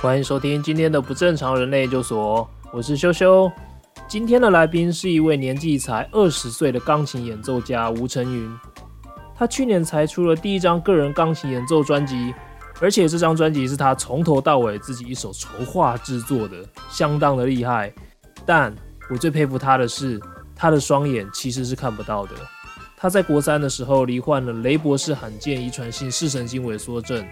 欢迎收听今天的不正常人类研究所，我是修修。今天的来宾是一位年纪才二十岁的钢琴演奏家吴承云。他去年才出了第一张个人钢琴演奏专辑，而且这张专辑是他从头到尾自己一手筹划制作的，相当的厉害。但我最佩服他的是，他的双眼其实是看不到的。他在国三的时候罹患了雷博士罕见遗传性视神经萎缩症。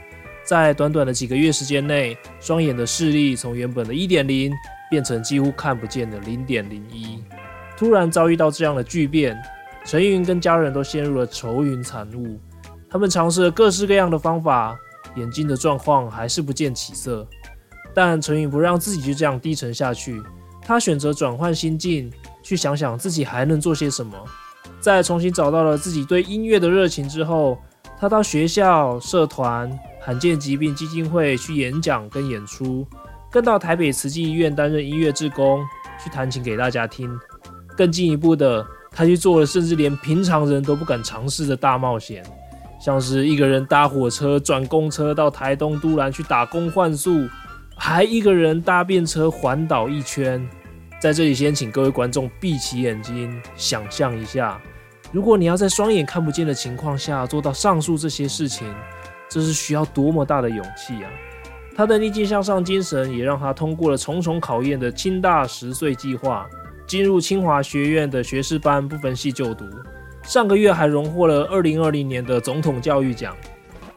在短短的几个月时间内，双眼的视力从原本的一点零变成几乎看不见的零点零一。突然遭遇到这样的巨变，陈云跟家人都陷入了愁云惨雾。他们尝试了各式各样的方法，眼睛的状况还是不见起色。但陈云不让自己就这样低沉下去，他选择转换心境，去想想自己还能做些什么。在重新找到了自己对音乐的热情之后，他到学校、社团、罕见疾病基金会去演讲跟演出，更到台北慈济医院担任音乐志工，去弹琴给大家听。更进一步的，他去做了甚至连平常人都不敢尝试的大冒险，像是一个人搭火车转公车到台东都兰去打工换宿，还一个人搭便车环岛一圈。在这里，先请各位观众闭起眼睛，想象一下。如果你要在双眼看不见的情况下做到上述这些事情，这是需要多么大的勇气啊！他的逆境向上精神也让他通过了重重考验的清大十岁计划，进入清华学院的学士班不分系就读。上个月还荣获了二零二零年的总统教育奖。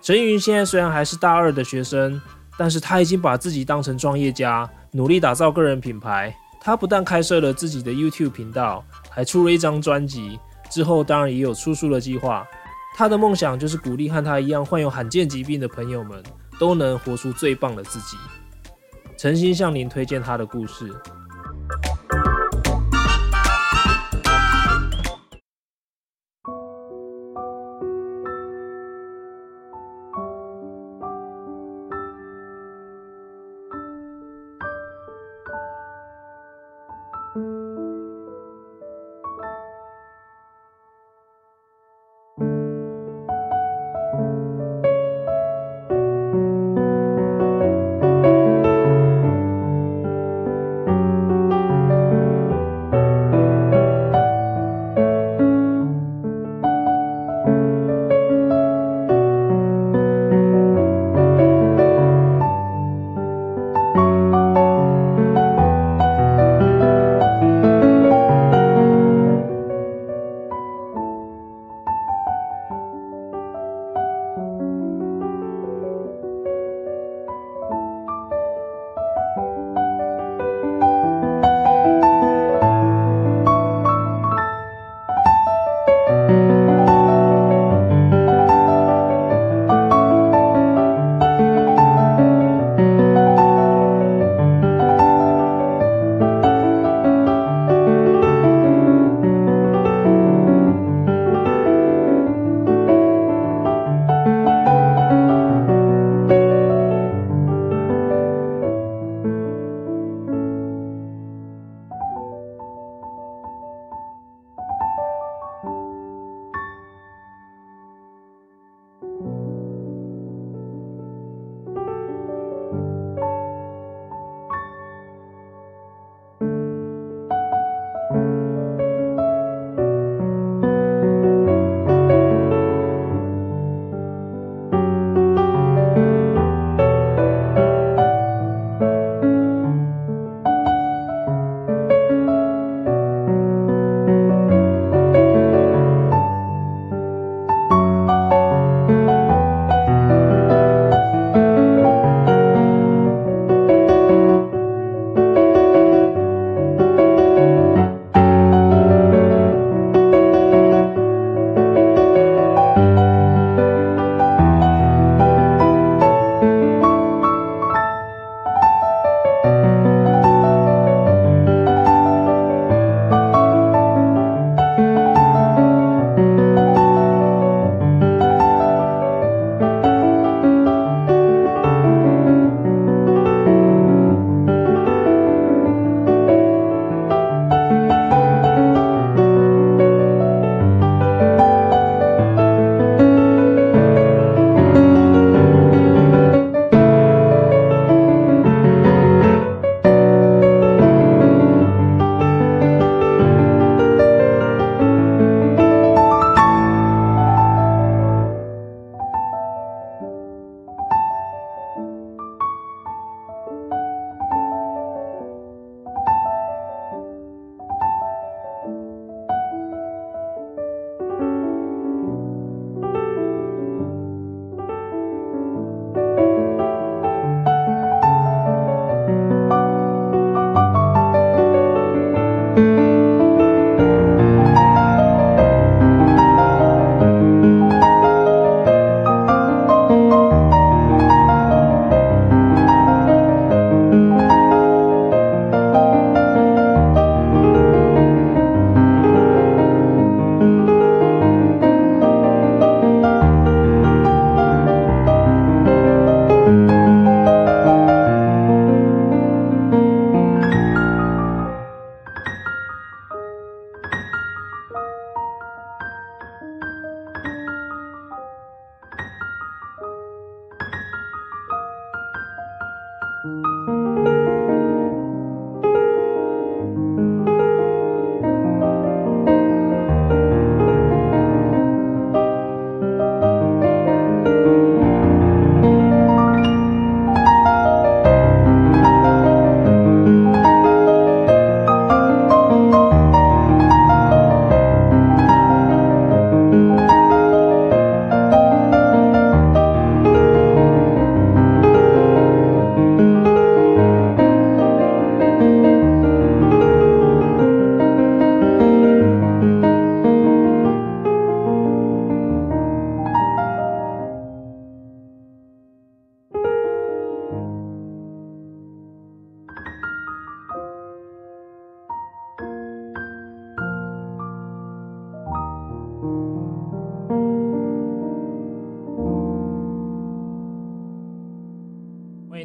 陈云现在虽然还是大二的学生，但是他已经把自己当成创业家，努力打造个人品牌。他不但开设了自己的 YouTube 频道，还出了一张专辑。之后当然也有出书的计划。他的梦想就是鼓励和他一样患有罕见疾病的朋友们都能活出最棒的自己。诚心向您推荐他的故事。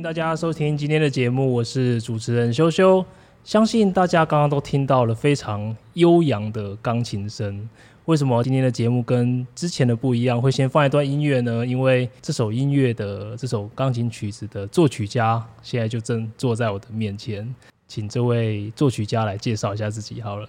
大家收听今天的节目，我是主持人修修。相信大家刚刚都听到了非常悠扬的钢琴声。为什么今天的节目跟之前的不一样？会先放一段音乐呢？因为这首音乐的这首钢琴曲子的作曲家现在就正坐在我的面前，请这位作曲家来介绍一下自己好了。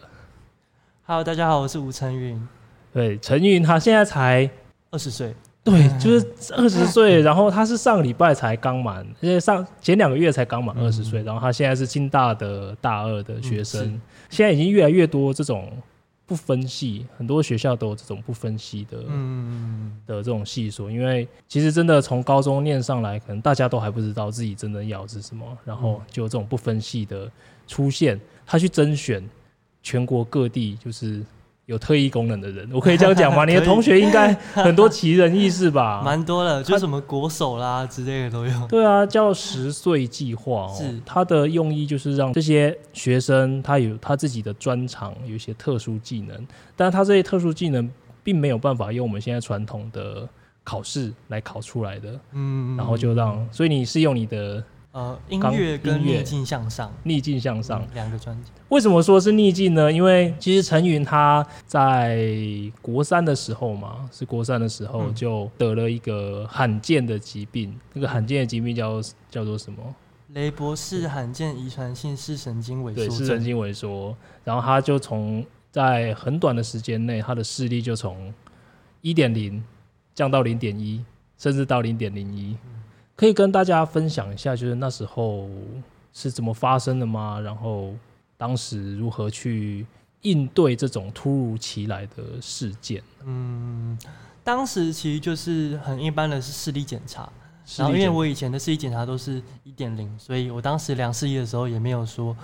Hello，大家好，我是吴承允。对，承允他现在才二十岁。对，就是二十岁，然后他是上个礼拜才刚满，因为上前两个月才刚满二十岁，然后他现在是清大的大二的学生，嗯、现在已经越来越多这种不分系，很多学校都有这种不分系的，嗯的这种系数，因为其实真的从高中念上来，可能大家都还不知道自己真的要的是什么，然后就有这种不分系的出现，他去甄选全国各地，就是。有特异功能的人，我可以这样讲吗？你的同学应该很多奇人异事吧？蛮多的，就什么国手啦之类的都有。对啊，叫十岁计划哦。是，他的用意就是让这些学生他有他自己的专长，有一些特殊技能，但他这些特殊技能并没有办法用我们现在传统的考试来考出来的。嗯，然后就让，所以你是用你的。呃，音乐跟逆境向上，逆境向上两个专辑。为什么说是逆境呢？因为其实陈云他在国三的时候嘛，是国三的时候就得了一个罕见的疾病，嗯、那个罕见的疾病叫叫做什么？雷博士罕见遗传性视神经萎缩。对，视神经萎缩。然后他就从在很短的时间内，他的视力就从一点零降到零点一，甚至到零点零一。可以跟大家分享一下，就是那时候是怎么发生的吗？然后当时如何去应对这种突如其来的事件？嗯，当时其实就是很一般的是视力检查，然后因为我以前的视力检查都是一点零，所以我当时量视力的时候也没有说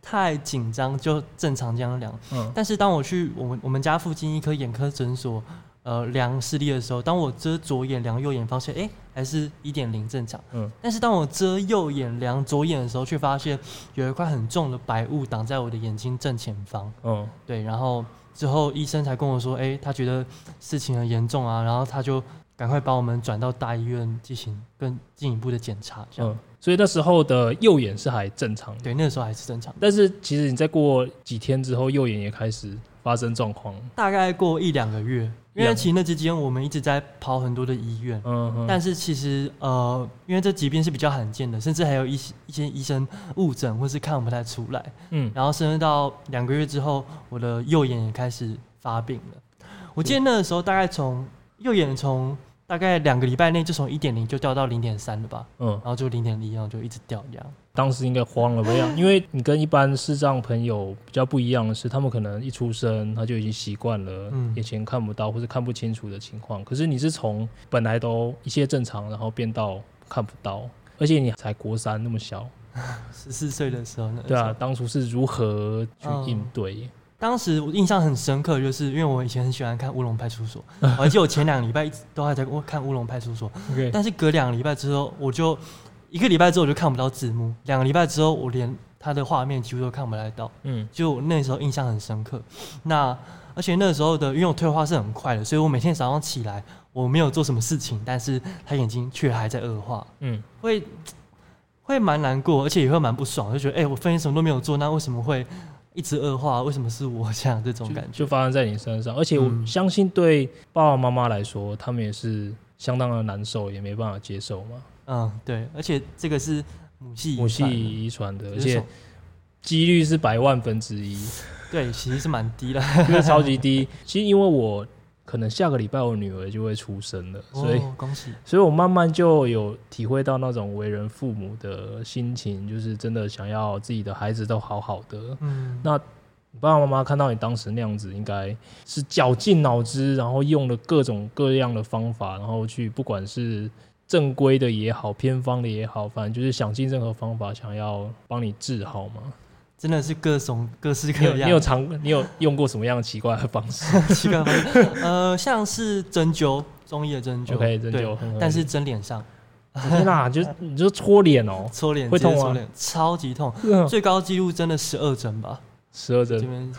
太紧张，就正常这样量。嗯，但是当我去我们我们家附近一颗眼科诊所。呃，量视力的时候，当我遮左眼量右眼，发现哎，还是一点零正常。嗯，但是当我遮右眼量左眼的时候，却发现有一块很重的白雾挡在我的眼睛正前方。嗯，对，然后之后医生才跟我说，哎，他觉得事情很严重啊，然后他就赶快把我们转到大医院进行更进一步的检查。这样，嗯，所以那时候的右眼是还正常的。对，那个时候还是正常。但是其实你再过几天之后，右眼也开始发生状况。大概过一两个月。因为其实那之间我们一直在跑很多的医院，嗯哼，但是其实呃，因为这疾病是比较罕见的，甚至还有一些一些医生误诊或是看不太出来，嗯，然后甚至到两个月之后，我的右眼也开始发病了。我记得那个时候大概从右眼从。大概两个礼拜内就从一点零就掉到零点三了吧，嗯，然后就零点一，然后就一直掉这样。当时应该慌了吧？因为你跟一般视障朋友比较不一样的是，他们可能一出生他就已经习惯了眼前看不到或是看不清楚的情况。可是你是从本来都一切正常，然后变到看不到，而且你才国三那么小，十四岁的时候呢？对啊，当初是如何去应对？当时我印象很深刻，就是因为我以前很喜欢看《乌龙派出所》，我还记得我前两个礼拜一直都还在看《乌龙派出所》.但是隔两个礼拜之后，我就一个礼拜之后我就看不到字幕，两个礼拜之后我连他的画面几乎都看不来到。嗯，就那时候印象很深刻。那而且那个时候的，因为我退化是很快的，所以我每天早上起来我没有做什么事情，但是他眼睛却还在恶化。嗯，会会蛮难过，而且也会蛮不爽，就觉得哎、欸，我分什么都没有做，那为什么会？一直恶化，为什么是我这样这种感觉就，就发生在你身上？而且我相信对爸爸妈妈来说，他们也是相当的难受，也没办法接受嘛。嗯，对，而且这个是母系母系遗传的，而且几率是百万分之一。对，其实是蛮低的，就是超级低。其实因为我。可能下个礼拜我女儿就会出生了，所以、哦、恭喜！所以我慢慢就有体会到那种为人父母的心情，就是真的想要自己的孩子都好好的。嗯，那爸爸妈妈看到你当时那样子，应该是绞尽脑汁，然后用了各种各样的方法，然后去不管是正规的也好，偏方的也好，反正就是想尽任何方法，想要帮你治好嘛。真的是各种各式各样。你有尝，你有用过什么样奇怪的方式？奇怪方式，呃，像是针灸，中医的针灸，OK，针灸，但是针脸上。天哪，就你就搓脸哦，搓脸会痛吗？超级痛，最高纪录真的十二针吧？十二针，这边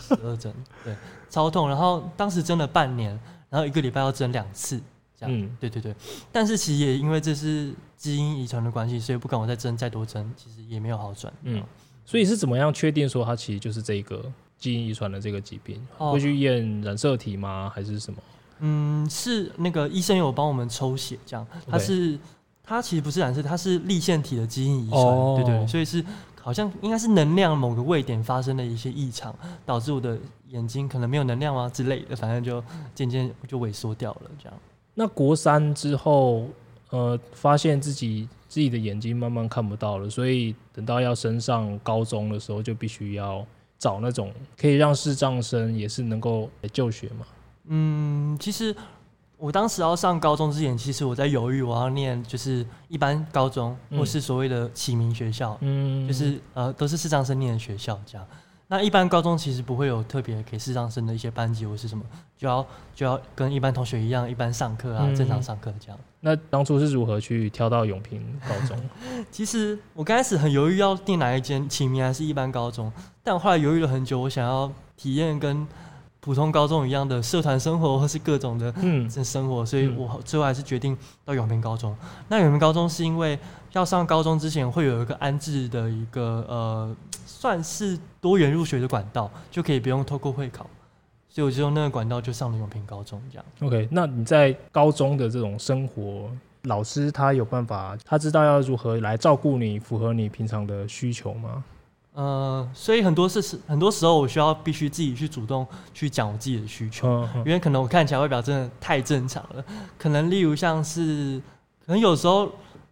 十二针，对，超痛。然后当时针了半年，然后一个礼拜要针两次，这样，嗯，对对对。但是其实也因为这是基因遗传的关系，所以不管我再争再多争，其实也没有好转。嗯，所以是怎么样确定说它其实就是这个基因遗传的这个疾病？哦、会去验染色体吗？还是什么？嗯，是那个医生有帮我们抽血，这样，它是它其实不是染色，它是立腺体的基因遗传，哦、对，对对，所以是好像应该是能量某个位点发生了一些异常，导致我的眼睛可能没有能量啊之类的，反正就渐渐就萎缩掉了这样。那国三之后，呃，发现自己自己的眼睛慢慢看不到了，所以等到要升上高中的时候，就必须要找那种可以让视障生也是能够就学嘛。嗯，其实我当时要上高中之前，其实我在犹豫，我要念就是一般高中，或是所谓的启明学校，嗯，就是呃都是视障生念的学校这样。那一般高中其实不会有特别给视障生的一些班级或是什么，就要就要跟一般同学一样，一般上课啊，嗯、正常上课这样。那当初是如何去挑到永平高中？其实我刚开始很犹豫要定哪一间启明还是一般高中，但我后来犹豫了很久，我想要体验跟。普通高中一样的社团生活，或是各种的嗯生活，嗯、所以我最后还是决定到永平高中。那永平高中是因为要上高中之前会有一个安置的一个呃，算是多元入学的管道，就可以不用透过会考，所以我就用那个管道就上了永平高中。这样。OK，那你在高中的这种生活，老师他有办法，他知道要如何来照顾你，符合你平常的需求吗？呃，所以很多事是很多时候我需要必须自己去主动去讲我自己的需求，嗯嗯、因为可能我看起来外表真的太正常了，可能例如像是，可能有时候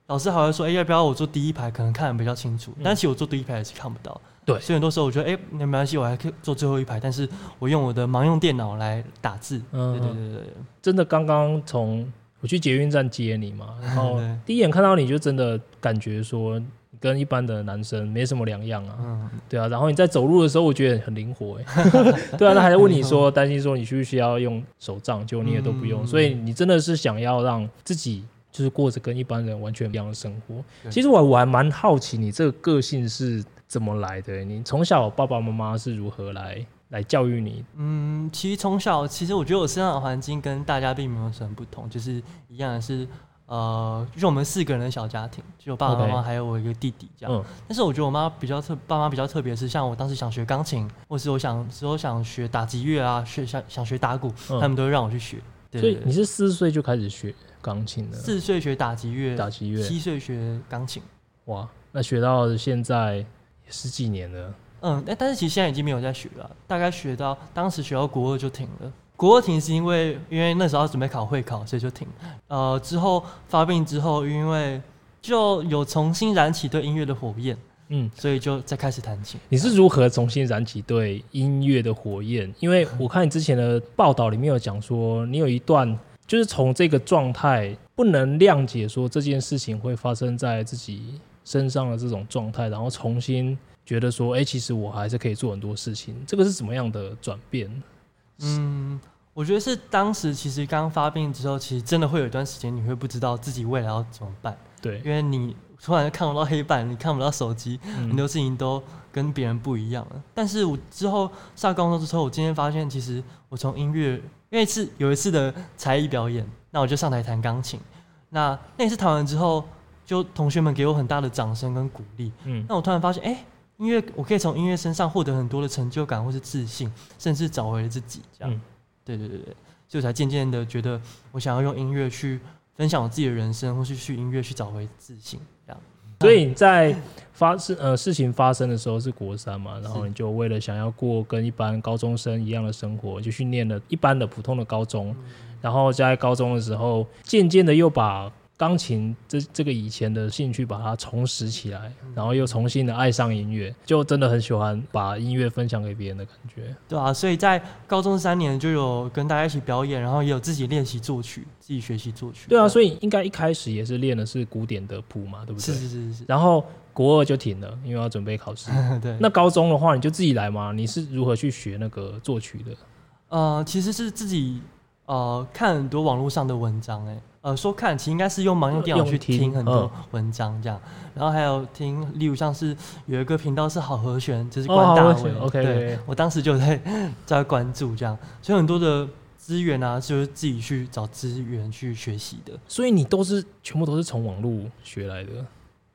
老师还会说，哎、欸，要不要我坐第一排，可能看的比较清楚，嗯、但其实我坐第一排也是看不到，对，所以很多时候我觉得，哎、欸，那没关系，我还可以坐最后一排，但是我用我的盲用电脑来打字，嗯，对对对对，真的刚刚从我去捷运站接你嘛，然后第一眼看到你就真的感觉说。跟一般的男生没什么两样啊，嗯、对啊，然后你在走路的时候，我觉得很灵活哎，对啊，他还在问你说，担心说你需不需要用手杖，就你也都不用，嗯、所以你真的是想要让自己就是过着跟一般人完全不一样的生活。其实我我还蛮好奇你这个个性是怎么来的，你从小爸爸妈妈是如何来来教育你？嗯，其实从小其实我觉得我生长的环境跟大家并没有什么不同，就是一样的是。呃，就是我们四个人的小家庭，就我爸爸妈妈还有我一个弟弟这样。但是我觉得我妈比较特，爸妈比较特别是，像我当时想学钢琴，或是我想之后想学打击乐啊，学想想学打鼓，嗯、他们都会让我去学。对你是四岁就开始学钢琴的？四岁学打击乐，打击乐。七岁学钢琴。哇，那学到现在十几年了。嗯，但但是其实现在已经没有在学了，大概学到当时学到国二就停了。国二停是因为因为那时候要准备考会考，所以就停。呃，之后发病之后，因为就有重新燃起对音乐的火焰，嗯，所以就再开始弹琴。你是如何重新燃起对音乐的火焰？因为我看你之前的报道里面有讲说，你有一段就是从这个状态不能谅解说这件事情会发生在自己身上的这种状态，然后重新觉得说，哎、欸，其实我还是可以做很多事情。这个是怎么样的转变？嗯，我觉得是当时其实刚发病之后，其实真的会有一段时间，你会不知道自己未来要怎么办。对，因为你突然看不到黑板，你看不到手机，嗯、很多事情都跟别人不一样了。但是我之后上高中之后，我今天发现，其实我从音乐，因为是有一次的才艺表演，那我就上台弹钢琴。那那一次弹完之后，就同学们给我很大的掌声跟鼓励。嗯，那我突然发现，哎、欸。音乐，我可以从音乐身上获得很多的成就感，或是自信，甚至找回了自己。这样，嗯、对对对对，所以我才渐渐的觉得，我想要用音乐去分享我自己的人生，或是去音乐去找回自信。这样，所以你在发生呃事情发生的时候是国三嘛，然后你就为了想要过跟一般高中生一样的生活，就去念了一般的普通的高中，嗯、然后在高中的时候，渐渐的又把。钢琴这这个以前的兴趣，把它重拾起来，然后又重新的爱上音乐，就真的很喜欢把音乐分享给别人的感觉。对啊，所以在高中三年就有跟大家一起表演，然后也有自己练习作曲，自己学习作曲。对啊，所以应该一开始也是练的是古典的谱嘛，对不对？是是是是。然后国二就停了，因为要准备考试。对。那高中的话，你就自己来嘛？你是如何去学那个作曲的？呃，其实是自己呃看很多网络上的文章，哎。呃，说看，其实应该是用盲用电脑去听很多文章这样，然后还有听，例如像是有一个频道是好和弦，就是关大伟，对，我当时就在 在关注这样，所以很多的资源啊，就是自己去找资源去学习的。所以你都是全部都是从网络学来的？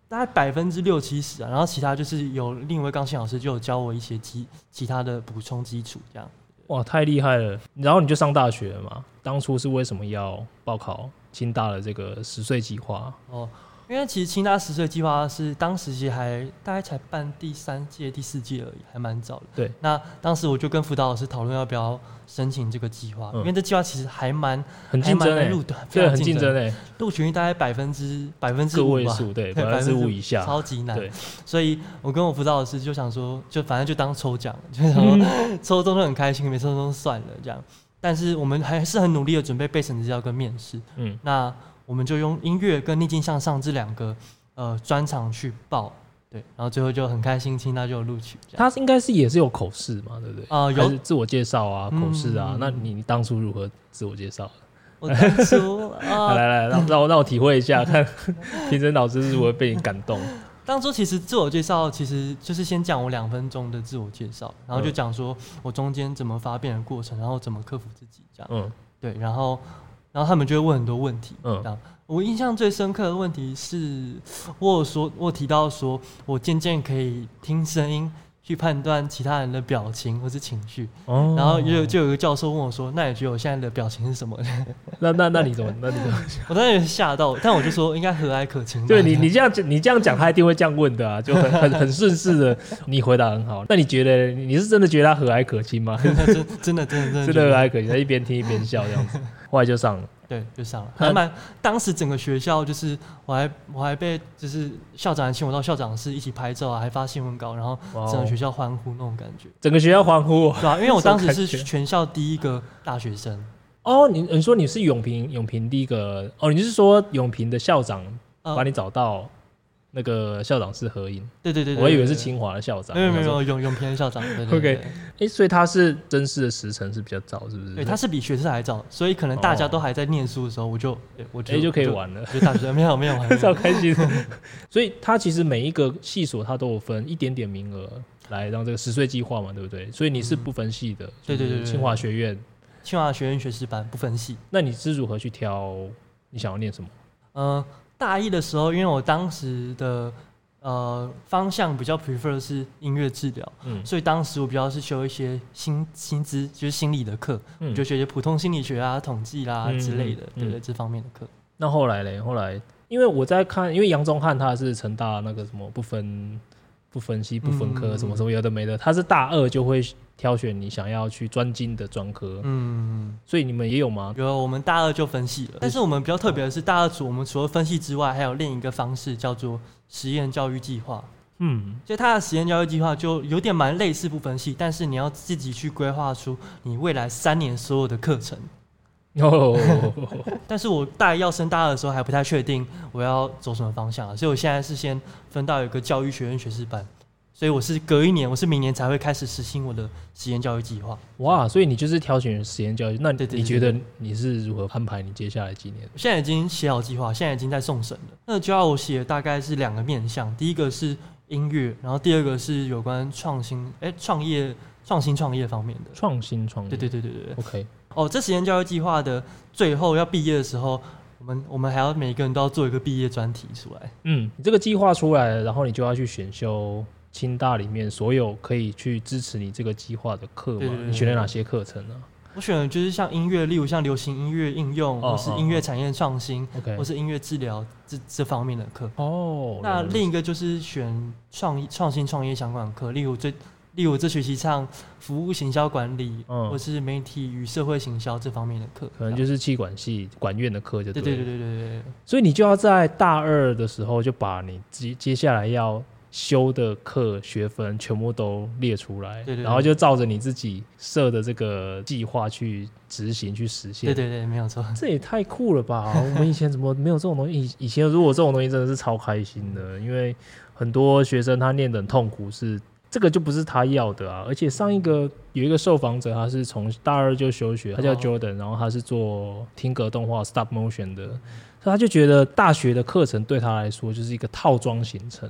大概百分之六七十啊，然后其他就是有另一位钢琴老师就有教我一些基其他的补充基础，这样。哇，太厉害了！然后你就上大学了嘛？当初是为什么要报考清大的这个十岁计划？哦。因为其实清大十岁计划是当时其实还大概才办第三届、第四届而已，还蛮早的。对，那当时我就跟辅导老师讨论要不要申请这个计划，嗯、因为这计划其实还蛮很竞争诶，对，很竞争诶，录取率大概百分之百分之五位数，对，百分之五以下，超级难。对，所以我跟我辅导老师就想说，就反正就当抽奖，就想说、嗯、抽中就很开心，没抽中算了这样。但是我们还是很努力的准备备审资料跟面试。嗯，那。我们就用音乐跟逆境向上这两个呃专长去报，对，然后最后就很开心，清大就有录取。他应该是也是有口试嘛，对不对？啊、呃，有自我介绍啊，口试啊。嗯、那你当初如何自我介绍？我当初 啊，来来来，让让我让我体会一下，看 评审老师是如何被你感动。当初其实自我介绍其实就是先讲我两分钟的自我介绍，然后就讲说我中间怎么发变的过程，然后怎么克服自己这样。嗯，对，然后。然后他们就会问很多问题。嗯，我印象最深刻的问题是，我有说，我有提到说，我渐渐可以听声音去判断其他人的表情或是情绪。哦。然后就就有一个教授问我说：“那你觉得我现在的表情是什么？” 那那那你怎么？那你怎么？我当时吓到，但我就说应该和蔼可亲。对你，你这样你这样讲，他一定会这样问的啊，就很很很顺势的。你回答很好。那你觉得你是真的觉得他和蔼可亲吗？真真的真的真的真的和蔼可亲，他一边听一边笑这样子，后来就上了。对，就上了，还蛮。当时整个学校就是，我还我还被就是校长还请我到校长室一起拍照啊，还发新闻稿，然后整个学校欢呼那种感觉。整个学校欢呼，对啊，因为我当时是 全校第一个大学生。哦，你你说你是永平永平第一个哦，你是说永平的校长把你找到？那个校长是合影，对对对，我以为是清华的校长，没有没有永永平的校长。OK，哎，所以他是真实的时程是比较早，是不是？对，他是比学士还早，所以可能大家都还在念书的时候，我就我哎就可以玩了，就大学没有没有玩，超开心。所以他其实每一个系所他都有分一点点名额来让这个十岁计划嘛，对不对？所以你是不分系的，对对对，清华学院，清华学院学士班不分系。那你是如何去挑你想要念什么？嗯，大一的时候，因为我当时的。呃，方向比较 prefer 的是音乐治疗，嗯，所以当时我比较是修一些心心资，就是心理的课，嗯，就学一些普通心理学啊、统计啦之类的，嗯、对对，这方面的课。那后来嘞？后来，因为我在看，因为杨宗翰他是成大那个什么不分不分析不分科，什么什么有的没的，他是大二就会。挑选你想要去专精的专科，嗯，所以你们也有吗？有，我们大二就分系了。但是我们比较特别的是，大二组我们除了分系之外，还有另一个方式叫做实验教育计划。嗯，所以它的实验教育计划就有点蛮类似不分系，但是你要自己去规划出你未来三年所有的课程。哦，但是我大一要升大二的时候还不太确定我要走什么方向，所以我现在是先分到一个教育学院学士班。所以我是隔一年，我是明年才会开始实行我的实验教育计划。哇，所以你就是挑选实验教育，那你觉得你是如何安排你接下来几年？我现在已经写好计划，现在已经在送审了。那就要我写大概是两个面向，第一个是音乐，然后第二个是有关创新，哎，创业、创新创业方面的。创新创业，对对对对对。OK。哦，这实验教育计划的最后要毕业的时候，我们我们还要每个人都要做一个毕业专题出来。嗯，你这个计划出来了，然后你就要去选修。清大里面所有可以去支持你这个计划的课吗？你选了哪些课程呢？我选的就是像音乐，例如像流行音乐应用，或是音乐产业创新，或是音乐治疗这这方面的课。哦，那另一个就是选创创新创业相关的课，例如这例如这学期上服务行销管理，或是媒体与社会行销这方面的课，可能就是气管系管院的课就对。对对对对对。所以你就要在大二的时候就把你接接下来要。修的课学分全部都列出来，对对对，然后就照着你自己设的这个计划去执行去实现。对对对，没有错。这也太酷了吧！我们以前怎么没有这种东西？以 以前如果这种东西真的是超开心的，因为很多学生他念的很痛苦，是这个就不是他要的啊。而且上一个有一个受访者，他是从大二就休学，他叫 Jordan，然后他是做听格动画 Stop Motion 的，所以他就觉得大学的课程对他来说就是一个套装行程。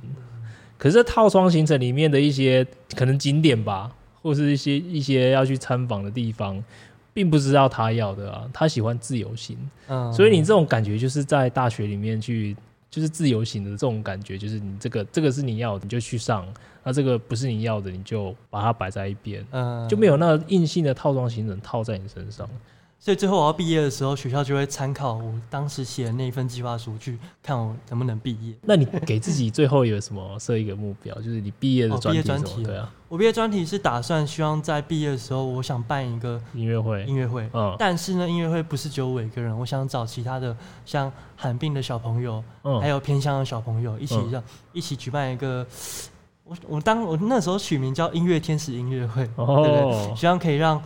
可是套装行程里面的一些可能景点吧，或是一些一些要去参访的地方，并并不知道他要的啊，他喜欢自由行，嗯，所以你这种感觉就是在大学里面去，就是自由行的这种感觉，就是你这个这个是你要的，你就去上，那这个不是你要的，你就把它摆在一边，嗯，就没有那硬性的套装行程套在你身上。所以最后我要毕业的时候，学校就会参考我当时写的那一份计划书，去看我能不能毕业。那你给自己最后有什么设一个目标？就是你毕业的专题什么？哦、对啊，我毕业专题是打算希望在毕业的时候，我想办一个音乐会。音乐会，嗯。但是呢，音乐会不是只有我一个人，我想找其他的像罕病的小朋友，嗯，还有偏乡的小朋友一起让、嗯、一起举办一个。我我当我那时候取名叫音乐天使音乐会，哦，对不对？希望可以让。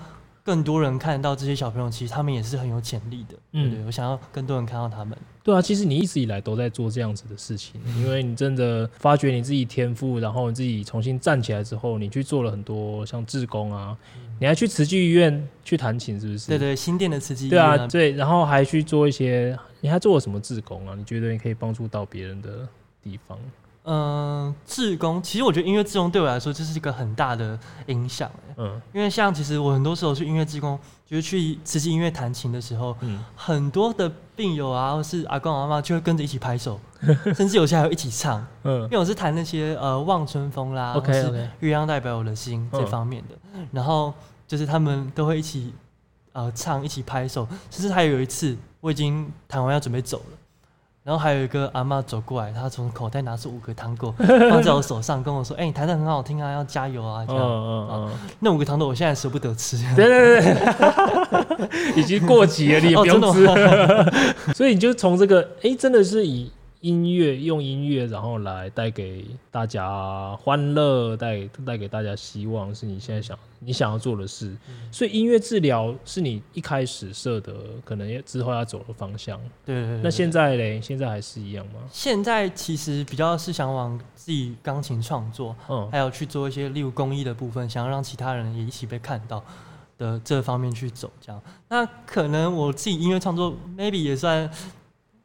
更多人看到这些小朋友，其实他们也是很有潜力的。嗯，对，我想要更多人看到他们。对啊，其实你一直以来都在做这样子的事情，因为你真的发掘你自己天赋，然后你自己重新站起来之后，你去做了很多像志工啊，你还去慈济医院去弹琴，是不是？对对，新店的慈济医院。对啊，对，然后还去做一些，你还做了什么志工啊？你觉得你可以帮助到别人的地方？嗯，志工其实我觉得音乐志工对我来说这是一个很大的影响。嗯，因为像其实我很多时候去音乐志工，就是去慈济音乐弹琴的时候，嗯，很多的病友啊，或是阿公阿妈就会跟着一起拍手，甚至有些还会一起唱。嗯，因为我是弹那些呃望春风啦或是月亮代表我的心这方面的，嗯，然后就是他们都会一起呃唱，一起拍手。甚至还有一次，我已经弹完要准备走了。然后还有一个阿妈走过来，她从口袋拿出五个糖果 放在我手上，跟我说：“哎、欸，你弹的很好听啊，要加油啊！”这样，嗯嗯，那五个糖果我现在舍不得吃。对 对对，已经过期了，你也不用吃。哦、所以你就从这个，哎、欸，真的是以。音乐用音乐，然后来带给大家欢乐，带带给大家希望，是你现在想你想要做的事。嗯、所以音乐治疗是你一开始设的，可能之后要走的方向。对，对，对，对。那现在嘞？现在还是一样吗？现在其实比较是想往自己钢琴创作，嗯，还有去做一些例如公益的部分，想要让其他人也一起被看到的这方面去走。这样，那可能我自己音乐创作，maybe 也算。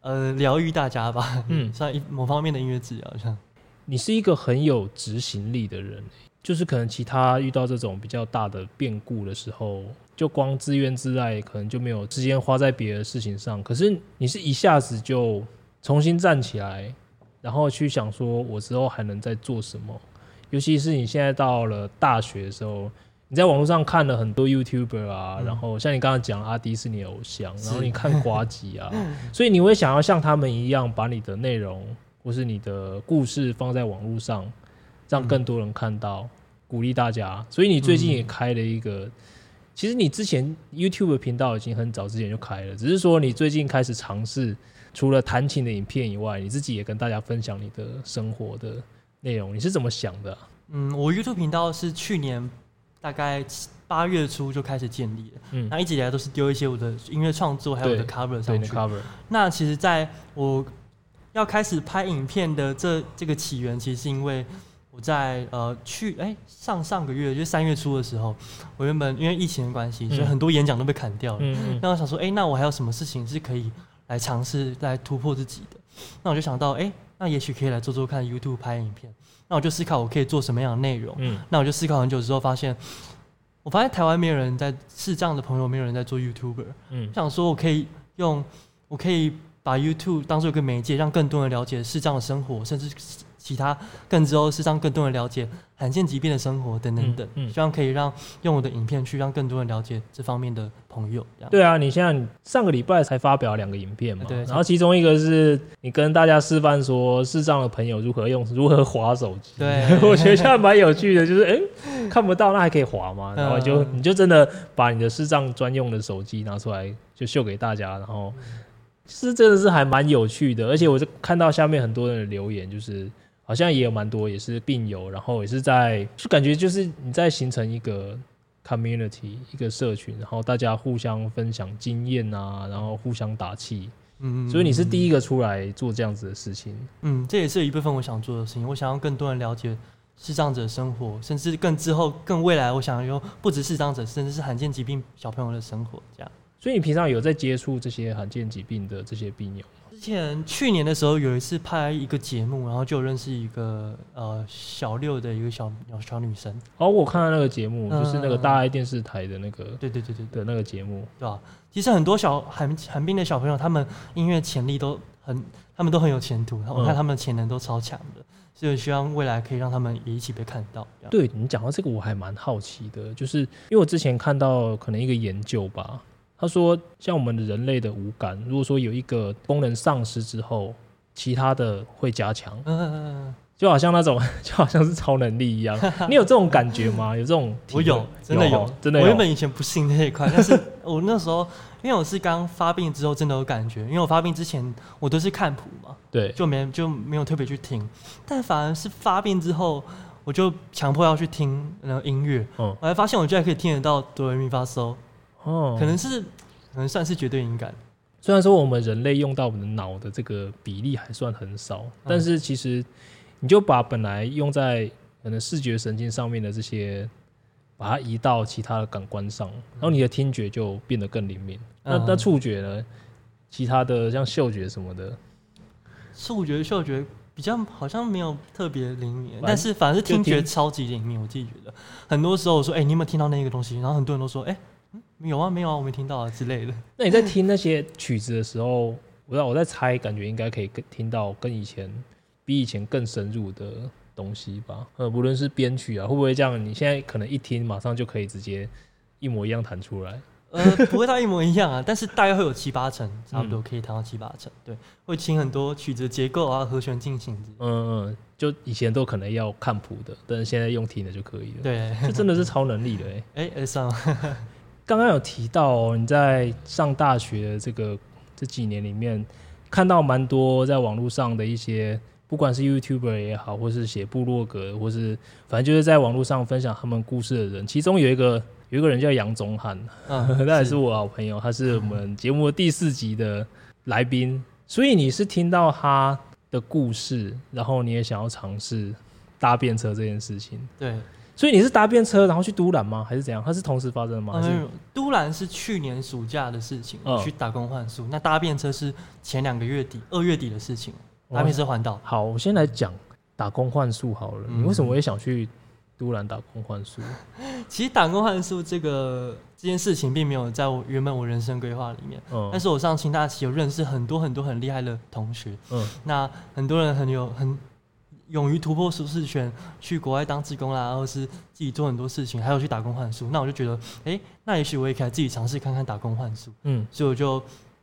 呃，疗愈大家吧，嗯，算一某方面的音乐治疗，像你是一个很有执行力的人，就是可能其他遇到这种比较大的变故的时候，就光自怨自艾，可能就没有时间花在别的事情上。可是你是一下子就重新站起来，然后去想说，我之后还能再做什么？尤其是你现在到了大学的时候。你在网络上看了很多 YouTuber 啊，嗯、然后像你刚刚讲阿迪是你的偶像，然后你看瓜吉啊，所以你会想要像他们一样，把你的内容或是你的故事放在网络上，让更多人看到，嗯、鼓励大家。所以你最近也开了一个，嗯、其实你之前 YouTube 频道已经很早之前就开了，只是说你最近开始尝试，除了弹琴的影片以外，你自己也跟大家分享你的生活的内容。你是怎么想的、啊？嗯，我 YouTube 频道是去年。大概八月初就开始建立了，嗯，那一直以来都是丢一些我的音乐创作，还有我的 cover 上去。cover。那其实在我要开始拍影片的这这个起源，其实是因为我在呃去哎、欸、上上个月，就是三月初的时候，我原本因为疫情的关系，所以很多演讲都被砍掉了。嗯，那我想说，哎、欸，那我还有什么事情是可以来尝试来突破自己的？那我就想到，哎、欸，那也许可以来做做看 YouTube 拍影片。那我就思考我可以做什么样的内容。嗯，那我就思考很久之后，发现我发现台湾没有人在视障的朋友，没有人在做 YouTuber。嗯，想说我可以用，我可以把 YouTube 当做一个媒介，让更多人了解视障的生活，甚至。其他更之后是让更多人了解罕见疾病的生活等等等，嗯嗯、希望可以让用我的影片去让更多人了解这方面的朋友。对啊，你现在上个礼拜才发表两个影片嘛，对，然后其中一个是你跟大家示范说视障的朋友如何用如何滑手机，对，我觉得现在蛮有趣的，就是哎、欸、看不到那还可以滑吗？然后就你就真的把你的视障专用的手机拿出来就秀给大家，然后是真的是还蛮有趣的，而且我就看到下面很多人的留言就是。好像也有蛮多，也是病友，然后也是在，就感觉就是你在形成一个 community，一个社群，然后大家互相分享经验啊，然后互相打气。嗯，所以你是第一个出来做这样子的事情。嗯，这也是一部分我想做的事情。我想要更多人了解视障者生活，甚至更之后、更未来，我想要不止视障者，甚至是罕见疾病小朋友的生活这样。所以你平常有在接触这些罕见疾病的这些病友吗？之前去年的时候有一次拍一个节目，然后就认识一个呃小六的一个小小女生。哦，我看到那个节目，嗯、就是那个大爱电视台的那个，对对对对的那个节目，对吧、啊？其实很多小寒寒冰的小朋友，他们音乐潜力都很，他们都很有前途。我看他们的潜能都超强的，嗯、所以希望未来可以让他们也一起被看到。对，你讲到这个，我还蛮好奇的，就是因为我之前看到可能一个研究吧。他说，像我们的人类的五感，如果说有一个功能丧失之后，其他的会加强，嗯嗯嗯就好像那种，就好像是超能力一样。你有这种感觉吗？有这种？我有，真的有，真的有。我原本以前不信那一块，但是 我那时候，因为我是刚发病之后，真的有感觉。因为我发病之前，我都是看谱嘛，对，就没就没有特别去听。但反而是发病之后，我就强迫要去听那个音乐，嗯，我还发现我居然可以听得到哆来咪发嗦。哦，可能是，可能算是绝对敏感。虽然说我们人类用到我们的脑的这个比例还算很少，嗯、但是其实你就把本来用在可能视觉神经上面的这些，把它移到其他的感官上，然后你的听觉就变得更灵敏。嗯、那那触觉呢？其他的像嗅觉什么的，触觉、嗅觉比较好像没有特别灵敏，但是反而是听觉超级灵敏。我自己觉得，很多时候我说：“哎、欸，你有没有听到那个东西？”然后很多人都说：“哎、欸。”有啊，没有啊，我没听到啊之类的。那你在听那些曲子的时候，我在我在猜，感觉应该可以听到跟以前比以前更深入的东西吧？呃，无论是编曲啊，会不会这样？你现在可能一听，马上就可以直接一模一样弹出来？呃，不会到一模一样啊，但是大概会有七八成，差不多可以弹到七八成。对，会听很多曲子的结构啊，和弦进行。嗯嗯，就以前都可能要看谱的，但是现在用听的就可以了。对，这真的是超能力的哎、欸！哎、欸，算了。刚刚有提到，你在上大学的这个这几年里面，看到蛮多在网络上的一些，不管是 YouTuber 也好，或是写部落格，或是反正就是在网络上分享他们故事的人，其中有一个有一个人叫杨宗翰，嗯，那也是我好朋友，他是我们节目第四集的来宾，所以你是听到他的故事，然后你也想要尝试搭便车这件事情，对。所以你是搭便车然后去都兰吗？还是怎样？它是同时发生的吗？嗯，都兰是去年暑假的事情，嗯、去打工换宿。那搭便车是前两个月底二月底的事情，搭便车环岛。好，我先来讲打工换宿好了。嗯、你为什么也想去都兰打工换宿？其实打工换宿这个这件事情并没有在我原本我人生规划里面。嗯。但是我上清大期有认识很多很多很厉害的同学。嗯。那很多人很有很。勇于突破舒适圈，去国外当志工啦，或是自己做很多事情，还有去打工换宿。那我就觉得，哎、欸，那也许我也可以自己尝试看看打工换宿。嗯，所以我就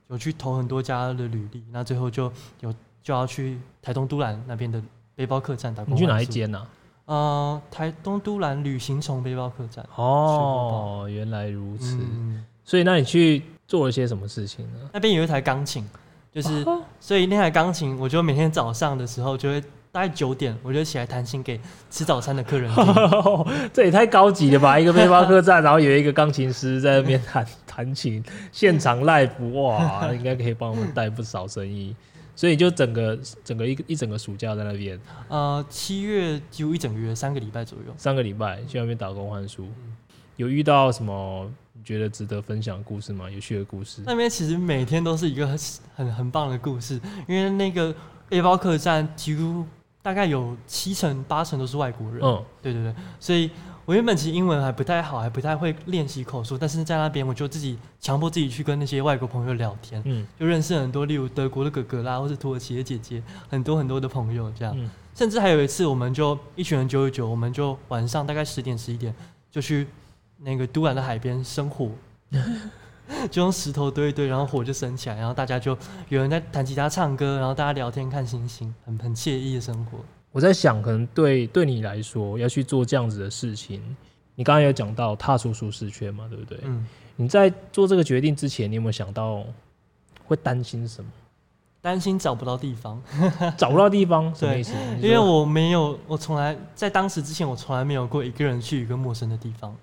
有去投很多家的履历，那最后就有就要去台东都兰那边的背包客栈打工。你去哪一间呢、啊？呃，台东都兰旅行虫背包客栈。哦，原来如此。嗯、所以那你去做了些什么事情呢？那边有一台钢琴，就是、哦、所以那台钢琴，我就每天早上的时候就会。大概九点，我就起来弹琴给吃早餐的客人。这也太高级了吧！一个背包客栈，然后有一个钢琴师在那边弹弹琴，现场 live，哇，应该可以帮我们带不少生意。所以就整个整个一个一整个暑假在那边。呃，七月几乎一整个月，三个礼拜左右。三个礼拜去那边打工换宿，有遇到什么你觉得值得分享的故事吗？有趣的故事？那边其实每天都是一个很很很棒的故事，因为那个背包客栈几乎。大概有七成八成都是外国人，嗯，对对对，所以我原本其实英文还不太好，还不太会练习口述，但是在那边我就自己强迫自己去跟那些外国朋友聊天，嗯，就认识很多，例如德国的哥哥啦，或是土耳其的姐姐，很多很多的朋友这样，嗯，甚至还有一次，我们就一群人九九九，我们就晚上大概十点十一点就去那个都兰的海边生火。就用石头堆一堆，然后火就升起来，然后大家就有人在弹吉他、唱歌，然后大家聊天、看星星，很很惬意的生活。我在想，可能对对你来说，要去做这样子的事情，你刚刚有讲到踏出舒适圈嘛，对不对？嗯。你在做这个决定之前，你有没有想到会担心什么？担心找不到地方，找不到地方什么意思？因为我没有，我从来在当时之前，我从来没有过一个人去一个陌生的地方。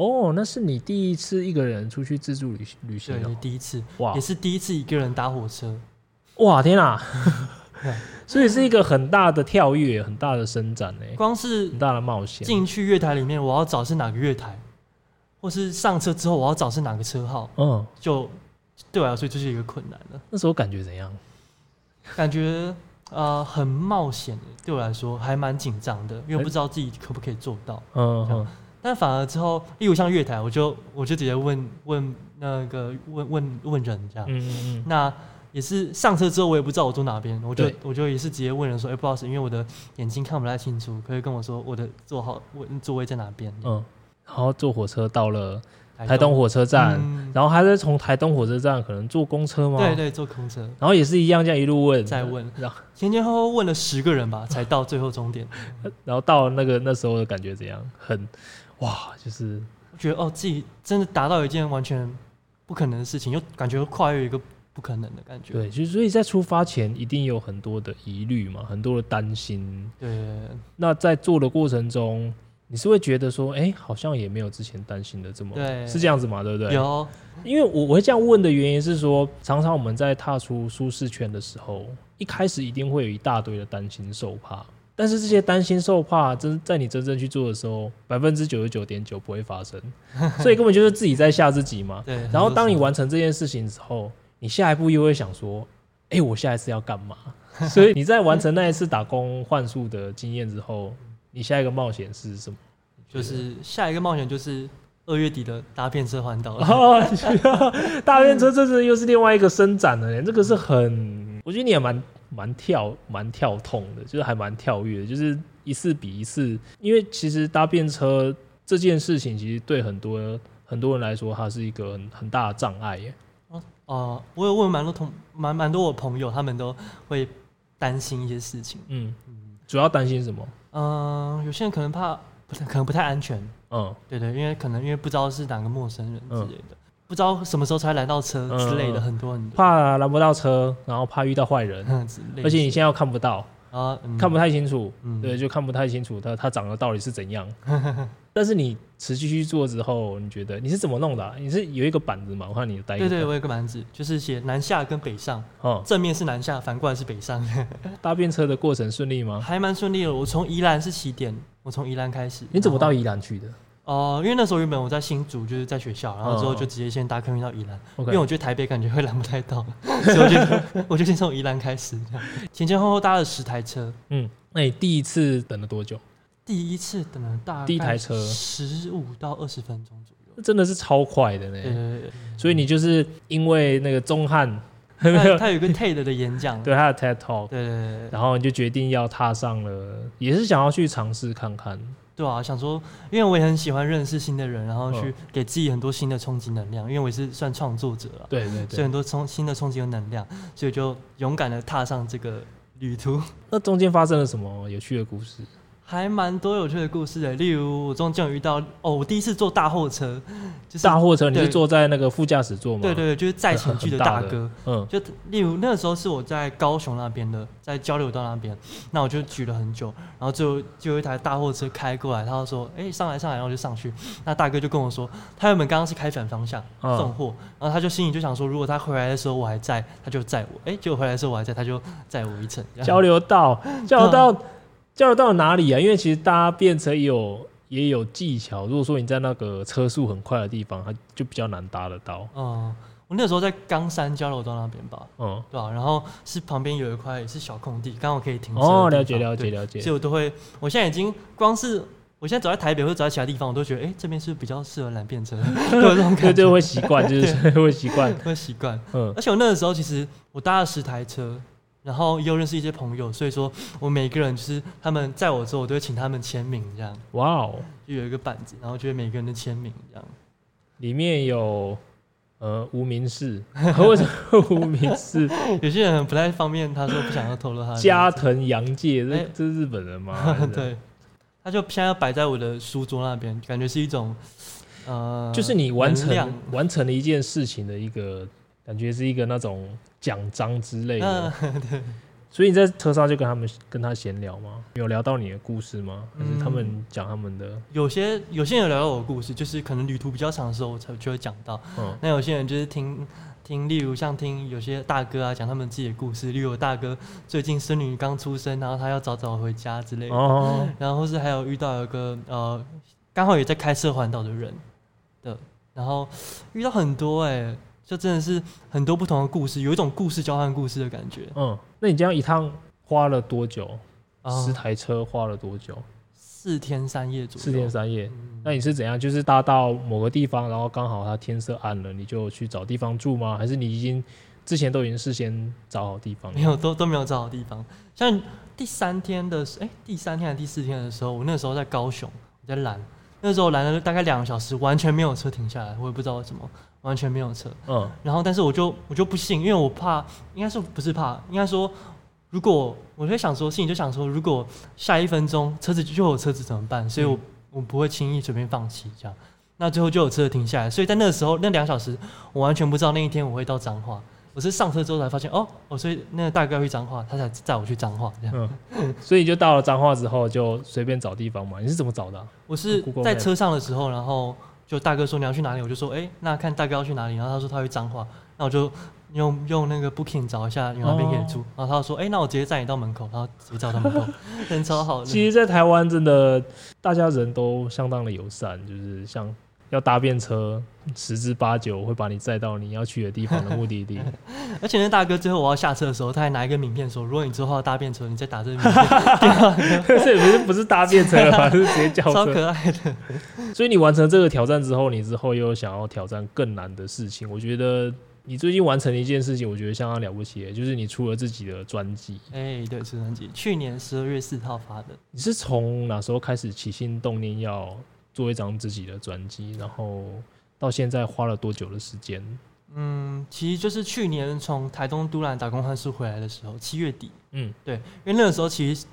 哦，那是你第一次一个人出去自助旅旅行，哦？对，第一次，哇，也是第一次一个人搭火车。哇，天啊！所以是一个很大的跳跃，很大的伸展呢。光是很大的冒险。进去月台里面，我要找是哪个月台，或是上车之后我要找是哪个车号，嗯，就对我来说就是一个困难了。那时候感觉怎样？感觉呃很冒险，对我来说还蛮紧张的，因为不知道自己可不可以做到。嗯嗯。但反而之后，例如像月台，我就我就直接问问那个问问问人这样。嗯嗯嗯。那也是上车之后，我也不知道我坐哪边，我就我就也是直接问人说：“哎、欸，不好意思，因为我的眼睛看不太清楚，可以跟我说我的座号位座位在哪边？”嗯。然后坐火车到了台东火车站，嗯、然后还是从台东火车站可能坐公车吗？对对，坐公车。然后也是一样，这样一路问，再问，然后前前后后问了十个人吧，才到最后终点。然后到那个那时候的感觉怎样？很。哇，就是我觉得哦，自己真的达到一件完全不可能的事情，又感觉跨越一个不可能的感觉。对，就所以在出发前一定有很多的疑虑嘛，很多的担心。对。那在做的过程中，你是会觉得说，哎、欸，好像也没有之前担心的这么，对，是这样子嘛？对不对？有，因为我我会这样问的原因是说，常常我们在踏出舒适圈的时候，一开始一定会有一大堆的担心受怕。但是这些担心受怕，真在你真正去做的时候，百分之九十九点九不会发生，所以根本就是自己在吓自己嘛。对。然后当你完成这件事情之后，你下一步又会想说：“哎、欸，我下一次要干嘛？” 所以你在完成那一次打工换宿的经验之后，你下一个冒险是什么？就是下一个冒险就是二月底的搭便车环岛。搭便车这是又是另外一个伸展了，这个是很，我觉得你也蛮。蛮跳蛮跳痛的，就是还蛮跳跃的，就是一次比一次。因为其实搭便车这件事情，其实对很多很多人来说，它是一个很很大的障碍耶。哦、呃，我有问蛮多同蛮蛮多我朋友，他们都会担心一些事情。嗯嗯，主要担心什么？嗯、呃，有些人可能怕，不可能不太安全。嗯，对对，因为可能因为不知道是哪个陌生人之类的。嗯不知道什么时候才拦到车之类的，很多很多。怕拦不到车，然后怕遇到坏人，而且你现在又看不到啊，看不太清楚，对，就看不太清楚他他长得到底是怎样。但是你持续去做之后，你觉得你是怎么弄的？你是有一个板子嘛？我看你带。对对，我有个板子，就是写南下跟北上，哦正面是南下，反过来是北上。搭便车的过程顺利吗？还蛮顺利的。我从宜兰是起点，我从宜兰开始。你怎么到宜兰去的？哦、呃，因为那时候原本我在新竹，就是在学校，然后之后就直接先搭客运到宜兰，oh. 因为我觉得台北感觉会拦不太到，所以我就我就先从宜兰开始，前前后后搭了十台车。嗯，那你第一次等了多久？第一次等了大概第一台车十五到二十分钟左右，真的是超快的呢。对对对，所以你就是因为那个钟汉，他，他有一个 TED 的演讲，对他的 TED Talk，对对对，然后你就决定要踏上了，也是想要去尝试看看。对啊，想说，因为我也很喜欢认识新的人，然后去给自己很多新的冲击能量。因为我也是算创作者啊，对对对，所以很多冲新的冲击和能量，所以就勇敢的踏上这个旅途。那中间发生了什么有趣的故事？还蛮多有趣的故事的，例如我中间有遇到哦，我第一次坐大货车，就是大货车，你是坐在那个副驾驶座吗？对对对，就是载前去的大哥，嗯，就例如那个时候是我在高雄那边的，在交流道那边，那我就举了很久，然后就就有一台大货车开过来，他就说，哎、欸，上来上来，然后我就上去，那大哥就跟我说，他原本刚刚是开反方向送货，然后他就心里就想说，如果他回来的时候我还在，他就载我，哎、欸，结果回来的时候我还在，他就载我一程。交流道，交流道。交流到哪里啊？因为其实搭便车也有也有技巧。如果说你在那个车速很快的地方，它就比较难搭得到。嗯，我那时候在冈山交流道那边吧。嗯，对吧、啊？然后是旁边有一块也是小空地，刚好可以停车。哦，了解了解了解。所以我都会，我现在已经光是我现在走在台北或者走在其他地方，我都觉得，哎、欸，这边是比较适合拦便车。对，这种感觉就会习惯，就是会习惯，会习惯。嗯，而且我那个时候其实我搭了十台车。然后又认识一些朋友，所以说我每个人就是他们在我之后，我都会请他们签名，这样。哇哦！就有一个板子，然后就会每个人的签名这样。里面有呃无名氏，为什么无名氏？有些人不太方便，他说不想要透露他的。加藤洋介，这这是日本人吗？对，他就现在摆在我的书桌那边，感觉是一种呃，就是你完成完成了一件事情的一个。感觉是一个那种奖章之类的。所以你在车上就跟他们跟他闲聊吗？有聊到你的故事吗？还是他们讲他们的？嗯、有些有些人有聊到我的故事，就是可能旅途比较长的时候，我才就会讲到。嗯。那有些人就是听听，例如像听有些大哥啊讲他们自己的故事，例如我大哥最近孙女刚出生，然后他要早早回家之类的。哦。然后是还有遇到一个呃，刚好也在开车环岛的人的，然后遇到很多哎、欸。就真的是很多不同的故事，有一种故事交换故事的感觉。嗯，那你这样一趟花了多久？哦、十台车花了多久？四天三夜左右。四天三夜。嗯、那你是怎样？就是搭到某个地方，然后刚好它天色暗了，你就去找地方住吗？还是你已经之前都已经事先找好地方？没有，都都没有找好地方。像第三天的，哎、欸，第三天还是第四天的时候，我那时候在高雄，我在拦。那时候拦了大概两个小时，完全没有车停下来，我也不知道为什么，完全没有车。嗯，然后但是我就我就不信，因为我怕，应该说不是怕，应该说，如果我就想说，心里就想说，如果下一分钟车子就有车子怎么办？所以我、嗯、我不会轻易随便放弃这样。那最后就有车子停下来，所以在那个时候那两小时，我完全不知道那一天我会到彰化。我是上车之后才发现，哦，我所以那个大哥要去彰化，他才载我去彰化这样。嗯，所以就到了彰化之后，就随便找地方嘛。你是怎么找的啊？我是在车上的时候，然后就大哥说你要去哪里，我就说，哎，那看大哥要去哪里。然后他说他去彰化，那我就用用那个 Booking 找一下有哪边可以住。然后他说，哎，那我直接载你到门口，然后直接找到门口，人超好的。其实，在台湾真的大家人都相当的友善，就是像。要搭便车，十之八九会把你载到你要去的地方的目的地。而且那大哥最后我要下车的时候，他还拿一个名片说：“如果你之后要搭便车，你再打这个名片。”这不是不是搭便车了吗？是直接叫车。超可爱的。所以你完成这个挑战之后，你之后又想要挑战更难的事情。我觉得你最近完成了一件事情，我觉得相当了不起，就是你出了自己的专辑。哎，对，出专辑，去年十二月四号发的。你是从哪时候开始起心动念要？做一张自己的专辑，然后到现在花了多久的时间？嗯，其实就是去年从台东都兰打工换宿回来的时候，七月底。嗯，对，因为那个时候其实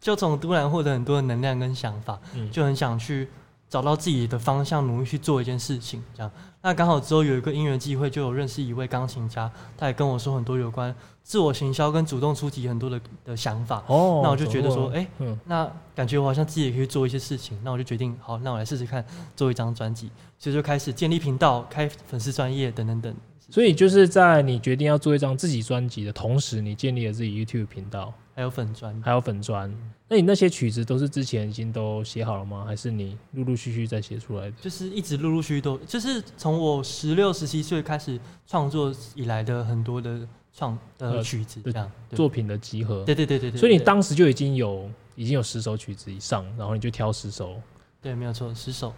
就从都兰获得很多的能量跟想法，嗯，就很想去找到自己的方向，努力去做一件事情，这样。那刚好之后有一个因缘机会，就有认识一位钢琴家，他也跟我说很多有关自我行销跟主动出击很多的的想法。哦，那我就觉得说，哎、那感觉我好像自己也可以做一些事情。那我就决定，好，那我来试试看做一张专辑。所以就开始建立频道、开粉丝专业等等等。所以就是在你决定要做一张自己专辑的同时，你建立了自己 YouTube 频道。还有粉专，还有粉专。那你那些曲子都是之前已经都写好了吗？还是你陆陆续续再写出来的？就是一直陆陆续续都，就是从我十六、十七岁开始创作以来的很多的创呃曲子，这样作品的集合。对对对对对。所以你当时就已经有已经有十首曲子以上，然后你就挑十首。对，没有错，十首。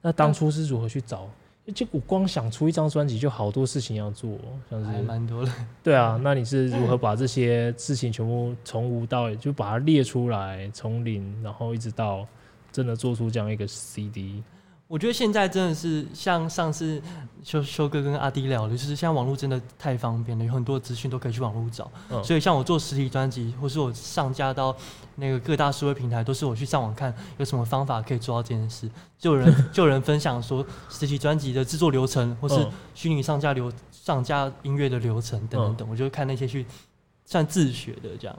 那当初是如何去找？就我光想出一张专辑就好多事情要做，像是还蛮多的。对啊，那你是如何把这些事情全部从无到有，就把它列出来，从零，然后一直到真的做出这样一个 CD？我觉得现在真的是像上次修修哥跟阿迪聊的，就是现在网络真的太方便了，有很多资讯都可以去网络找。嗯、所以像我做实体专辑，或是我上架到那个各大数位平台，都是我去上网看有什么方法可以做到这件事。就有人 就有人分享说实体专辑的制作流程，或是虚拟上架流上架音乐的流程等等等，嗯、我就看那些去算自学的这样。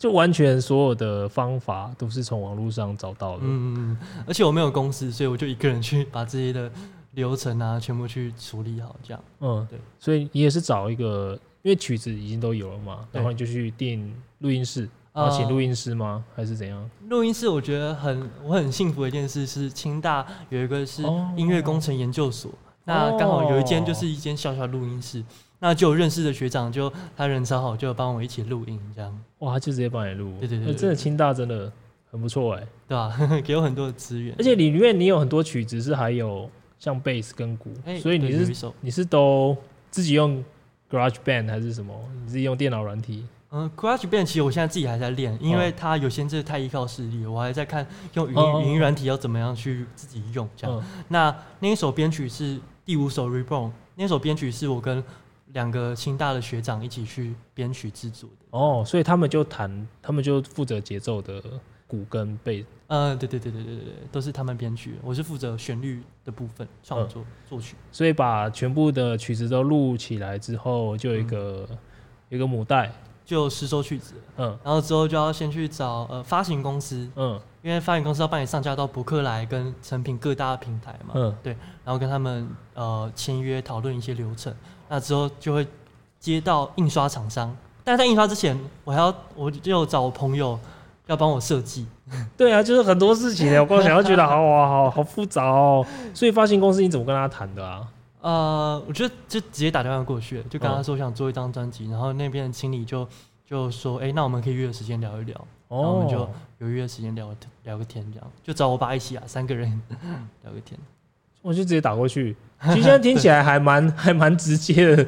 就完全所有的方法都是从网络上找到的。嗯嗯，而且我没有公司，所以我就一个人去把这些的流程啊全部去处理好，这样。嗯，对。所以你也是找一个，因为曲子已经都有了嘛，然后你就去订录音室，然后请录音师吗？呃、还是怎样？录音室我觉得很我很幸福的一件事是，清大有一个是音乐工程研究所，哦、那刚好有一间就是一间小小录音室。那就有认识的学长，就他人超好，就帮我一起录音，这样。哇，他就直接帮你录。对对对，对，真的清大真的很不错哎，对吧？给我很多的资源，而且里面你有很多曲子是还有像贝斯跟鼓，欸、所以你是你是都自己用 Garage Band 还是什么？你自己用电脑软体？嗯，Garage Band 其实我现在自己还在练，因为它有些真的太依靠视力，我还在看用语音语音软体要怎么样去自己用这样。嗯、那那一首编曲是第五首 Reborn，那首编曲是我跟两个清大的学长一起去编曲制作的哦，所以他们就弹，他们就负责节奏的鼓跟贝。嗯，对对对对对对对，都是他们编曲，我是负责旋律的部分创作、嗯、作曲。所以把全部的曲子都录起来之后，就有一个、嗯、有一个母带，就有十首曲子。嗯，然后之后就要先去找呃发行公司，嗯，因为发行公司要帮你上架到博客来跟成品各大平台嘛，嗯，对，然后跟他们呃签约讨论一些流程。那之后就会接到印刷厂商，但是在印刷之前，我还要我就找我朋友要帮我设计。对啊，就是很多事情，我光想要觉得好哇，好好复杂哦。所以发行公司你怎么跟他谈的啊？呃，我觉得就直接打电话过去了，就跟他说想做一张专辑，嗯、然后那边的经理就就说，哎、欸，那我们可以约个时间聊一聊，哦、然后我们就有约时间聊聊个天，这样就找我爸一起啊，三个人 聊个天，我就直接打过去。其实现在听起来还蛮 还蛮直接的，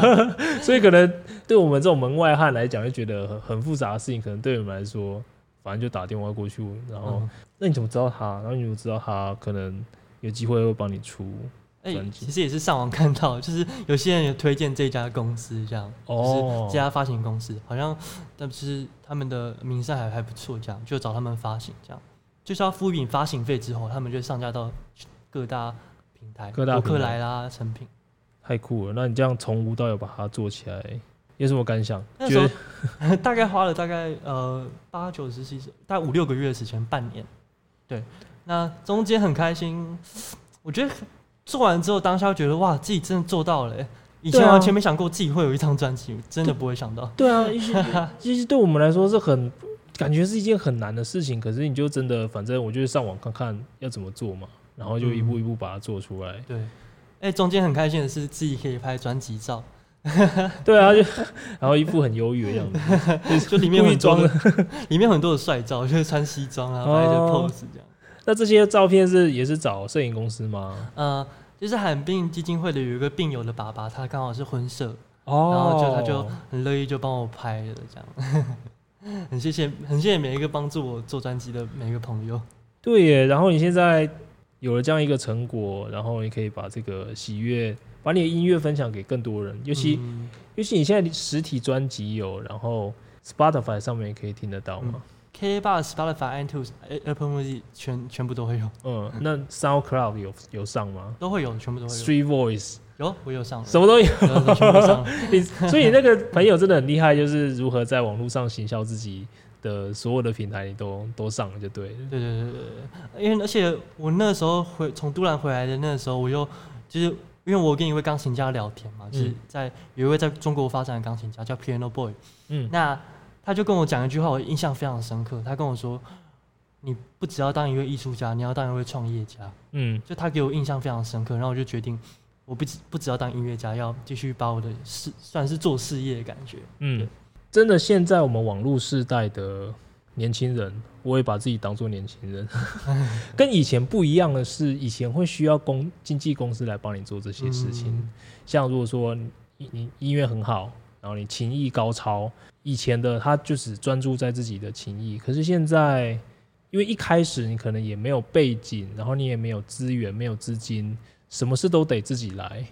所以可能对我们这种门外汉来讲，就觉得很很复杂的事情，可能对我们来说，反正就打电话过去，然后、嗯、那你怎么知道他？然后你怎么知道他可能有机会会帮你出？哎、欸，其实也是上网看到，就是有些人有推荐这家公司，这样哦，就是这家发行公司好像，但是他们的名声还还不错，这样就找他们发行，这样就是要付一笔发行费之后，他们就上架到各大平台，各大博客来啦、成品，太酷了。那你这样从无到有把它做起来，有什么感想？那时候 大概花了大概呃八九十、七十，大概五六个月的时间，半年。对，那中间很开心，我觉得。做完之后，当下觉得哇，自己真的做到了。以前完全没想过自己会有一张专辑，真的不会想到。对啊，其实对我们来说是很感觉是一件很难的事情。可是你就真的，反正我就是上网看看要怎么做嘛，然后就一步一步把它做出来。对，哎，中间很开心的是自己可以拍专辑照。对啊，就然后一副很忧郁的样子，就里面很多的，里面很多的帅照，就是穿西装啊，拍一些 pose 这样。那这些照片是也是找摄影公司吗？嗯。就是罕病基金会的有一个病友的爸爸，他刚好是婚摄，哦、然后就他就很乐意就帮我拍了这样，很谢谢很谢谢每一个帮助我做专辑的每一个朋友。对耶，然后你现在有了这样一个成果，然后你可以把这个喜悦，把你的音乐分享给更多人，尤其、嗯、尤其你现在实体专辑有，然后 Spotify 上面也可以听得到吗？嗯 KKBOX、Spotify、iTunes、Apple Music 全全部都会有。嗯，那 SoundCloud 有有上吗？都会有，全部都会有。Street Voice 有，我有上，什么都有，全部上。你所以那个朋友真的很厉害，就是如何在网络上行销自己的所有的平台，你都都上了就对了。对对对对对，因为而且我那时候回从都兰回来的那时候，我又就是因为我跟一位钢琴家聊天嘛，就是在有一位在中国发展的钢琴家叫 Piano Boy，嗯，那。他就跟我讲一句话，我印象非常深刻。他跟我说：“你不只要当一位艺术家，你要当一位创业家。”嗯，就他给我印象非常深刻，然后我就决定，我不只不只要当音乐家，要继续把我的事算是做事业的感觉。嗯，对真的，现在我们网络时代的年轻人，我也把自己当做年轻人。跟以前不一样的是，以前会需要公经纪公司来帮你做这些事情。嗯、像如果说你你音乐很好，然后你情艺高超。以前的他就只专注在自己的情艺，可是现在，因为一开始你可能也没有背景，然后你也没有资源、没有资金，什么事都得自己来，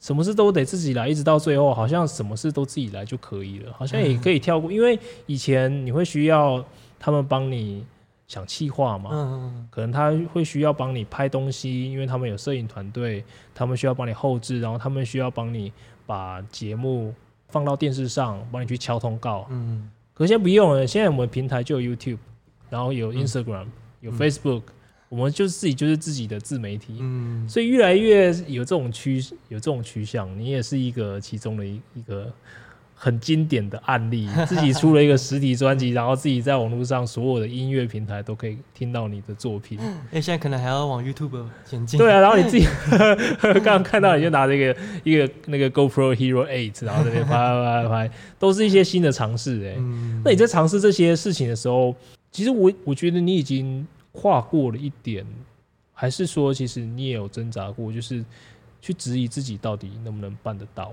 什么事都得自己来，一直到最后好像什么事都自己来就可以了，好像也可以跳过。因为以前你会需要他们帮你想气划嘛，可能他会需要帮你拍东西，因为他们有摄影团队，他们需要帮你后置，然后他们需要帮你把节目。放到电视上，帮你去敲通告。嗯，可是现在不用了。现在我们平台就有 YouTube，然后有 Instagram，、嗯、有 Facebook，、嗯、我们就是自己就是自己的自媒体。嗯，所以越来越有这种趋有这种趋向，你也是一个其中的一一个。很经典的案例，自己出了一个实体专辑，然后自己在网络上所有的音乐平台都可以听到你的作品。哎，现在可能还要往 YouTube 前进。对啊，然后你自己 刚刚看到你就拿这个一个那个 GoPro Hero Eight，然后这边拍拍拍拍，都是一些新的尝试。哎，那你在尝试这些事情的时候，其实我我觉得你已经跨过了一点，还是说其实你也有挣扎过，就是去质疑自己到底能不能办得到？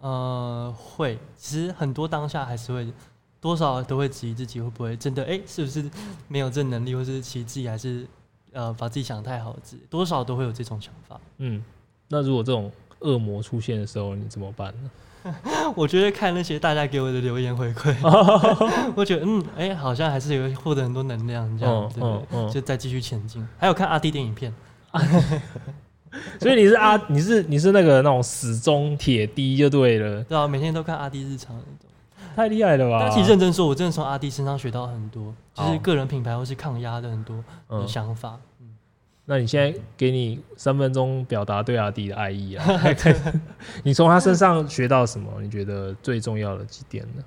呃，会，其实很多当下还是会，多少都会质疑自己会不会真的，哎，是不是没有这能力，或是其实自己还是呃把自己想得太好，多少都会有这种想法。嗯，那如果这种恶魔出现的时候，你怎么办呢？我觉得看那些大家给我的留言回馈，我觉得嗯，哎，好像还是有获得很多能量，这样子，对不对？就再继续前进。还有看阿弟电影片。所以你是阿，你是你是那个那种死忠铁弟就对了，对啊，每天都看阿弟日常那种，太厉害了吧？但其实认真说，我真的从阿弟身上学到很多，就是个人品牌或是抗压的很多的想法。嗯，那你现在给你三分钟表达对阿弟的爱意啊？你从他身上学到什么？你觉得最重要的几点呢？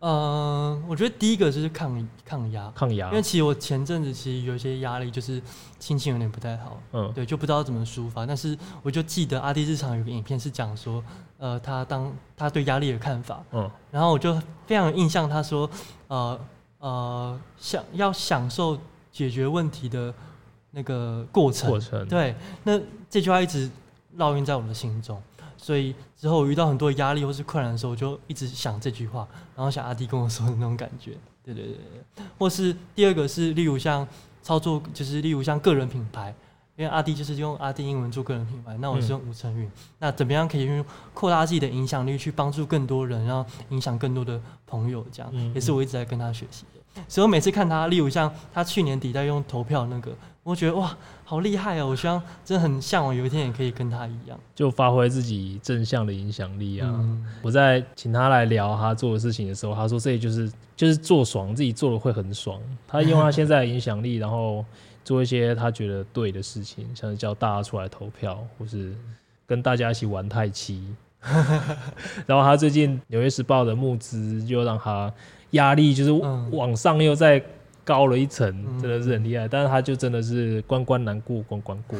呃，我觉得第一个就是抗抗压，抗压。因为其实我前阵子其实有一些压力，就是心情有点不太好，嗯，对，就不知道怎么抒发。但是我就记得阿弟日常有个影片是讲说，呃，他当他对压力的看法，嗯，然后我就非常有印象，他说，呃呃，想要享受解决问题的那个过程，过程，对，那这句话一直烙印在我的心中。所以之后我遇到很多压力或是困难的时候，我就一直想这句话，然后想阿弟跟我说的那种感觉，对对对对。或是第二个是，例如像操作，就是例如像个人品牌，因为阿弟就是用阿弟英文做个人品牌，那我是用吴承允，那怎么样可以用扩大自己的影响力去帮助更多人，然后影响更多的朋友，这样也是我一直在跟他学习的。所以我每次看他，例如像他去年底在用投票那个，我觉得哇，好厉害哦！我希望真的很向往有一天也可以跟他一样，就发挥自己正向的影响力啊。嗯、我在请他来聊他做的事情的时候，他说这里就是就是做爽，自己做的会很爽。他用他现在的影响力，然后做一些他觉得对的事情，像是叫大家出来投票，或是跟大家一起玩太极。然后他最近《纽约时报》的募资又让他。压力就是往上又再高了一层，嗯、真的是很厉害。嗯、但是他就真的是关关难过关关过，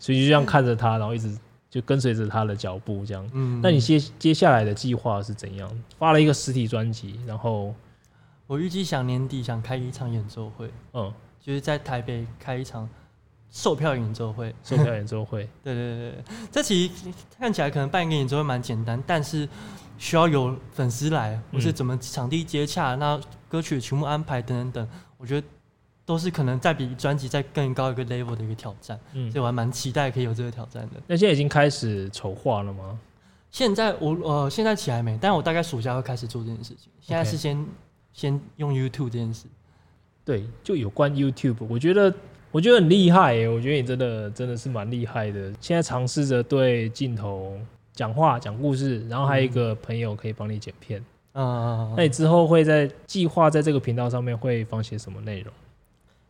所以就这样看着他，然后一直就跟随着他的脚步这样。嗯，那你接接下来的计划是怎样？发了一个实体专辑，然后我预计想年底想开一场演奏会，嗯，就是在台北开一场售票演奏会。售票演奏会，对对对，这其实看起来可能办一个演奏会蛮简单，但是。需要有粉丝来，或是怎么场地接洽，嗯、那歌曲的曲目安排等等等，我觉得都是可能再比专辑再更高一个 level 的一个挑战。嗯，所以我还蛮期待可以有这个挑战的。那现在已经开始筹划了吗？现在我呃现在起来没，但我大概暑假会开始做这件事情。现在是先 Okay. 先用 YouTube 这件事。对，就有关 YouTube，我觉得我觉得很厉害耶，我觉得你真的真的是蛮厉害的。现在尝试着对镜头。讲话讲故事，然后还有一个朋友可以帮你剪片。嗯，那你之后会在计划在这个频道上面会放些什么内容？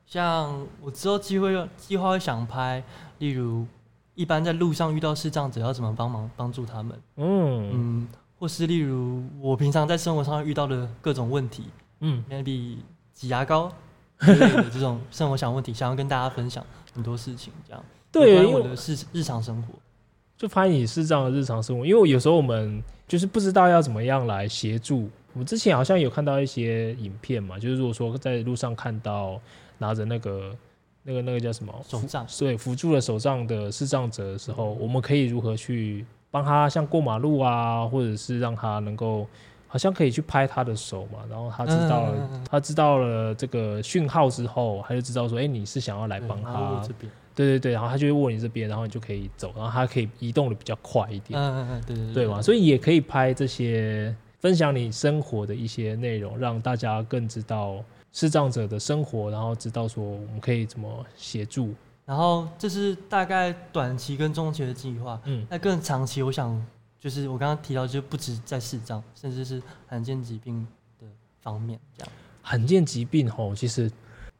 像我之后机会计划会想拍，例如一般在路上遇到视障者要怎么帮忙帮助他们。嗯嗯，或是例如我平常在生活上遇到的各种问题，嗯，maybe 挤牙膏 之类的这种生活小问题，想要跟大家分享很多事情，这样对我的日日常生活。就发现你是这样的日常生活，因为有时候我们就是不知道要怎么样来协助。我们之前好像有看到一些影片嘛，就是如果说在路上看到拿着那个、那个、那个叫什么手杖，对，辅助了手杖的视障者的时候，我们可以如何去帮他，像过马路啊，或者是让他能够，好像可以去拍他的手嘛，然后他知道了，他知道了这个讯号之后，他就知道说，哎，你是想要来帮他。对对对，然后他就会握你这边，然后你就可以走，然后他可以移动的比较快一点。嗯嗯嗯，对对对，对嘛，所以也可以拍这些分享你生活的一些内容，让大家更知道视障者的生活，然后知道说我们可以怎么协助。然后这是大概短期跟中期的计划。嗯，那更长期，我想就是我刚刚提到，就不止在视障，甚至是罕见疾病的方面这样。罕见疾病吼，其实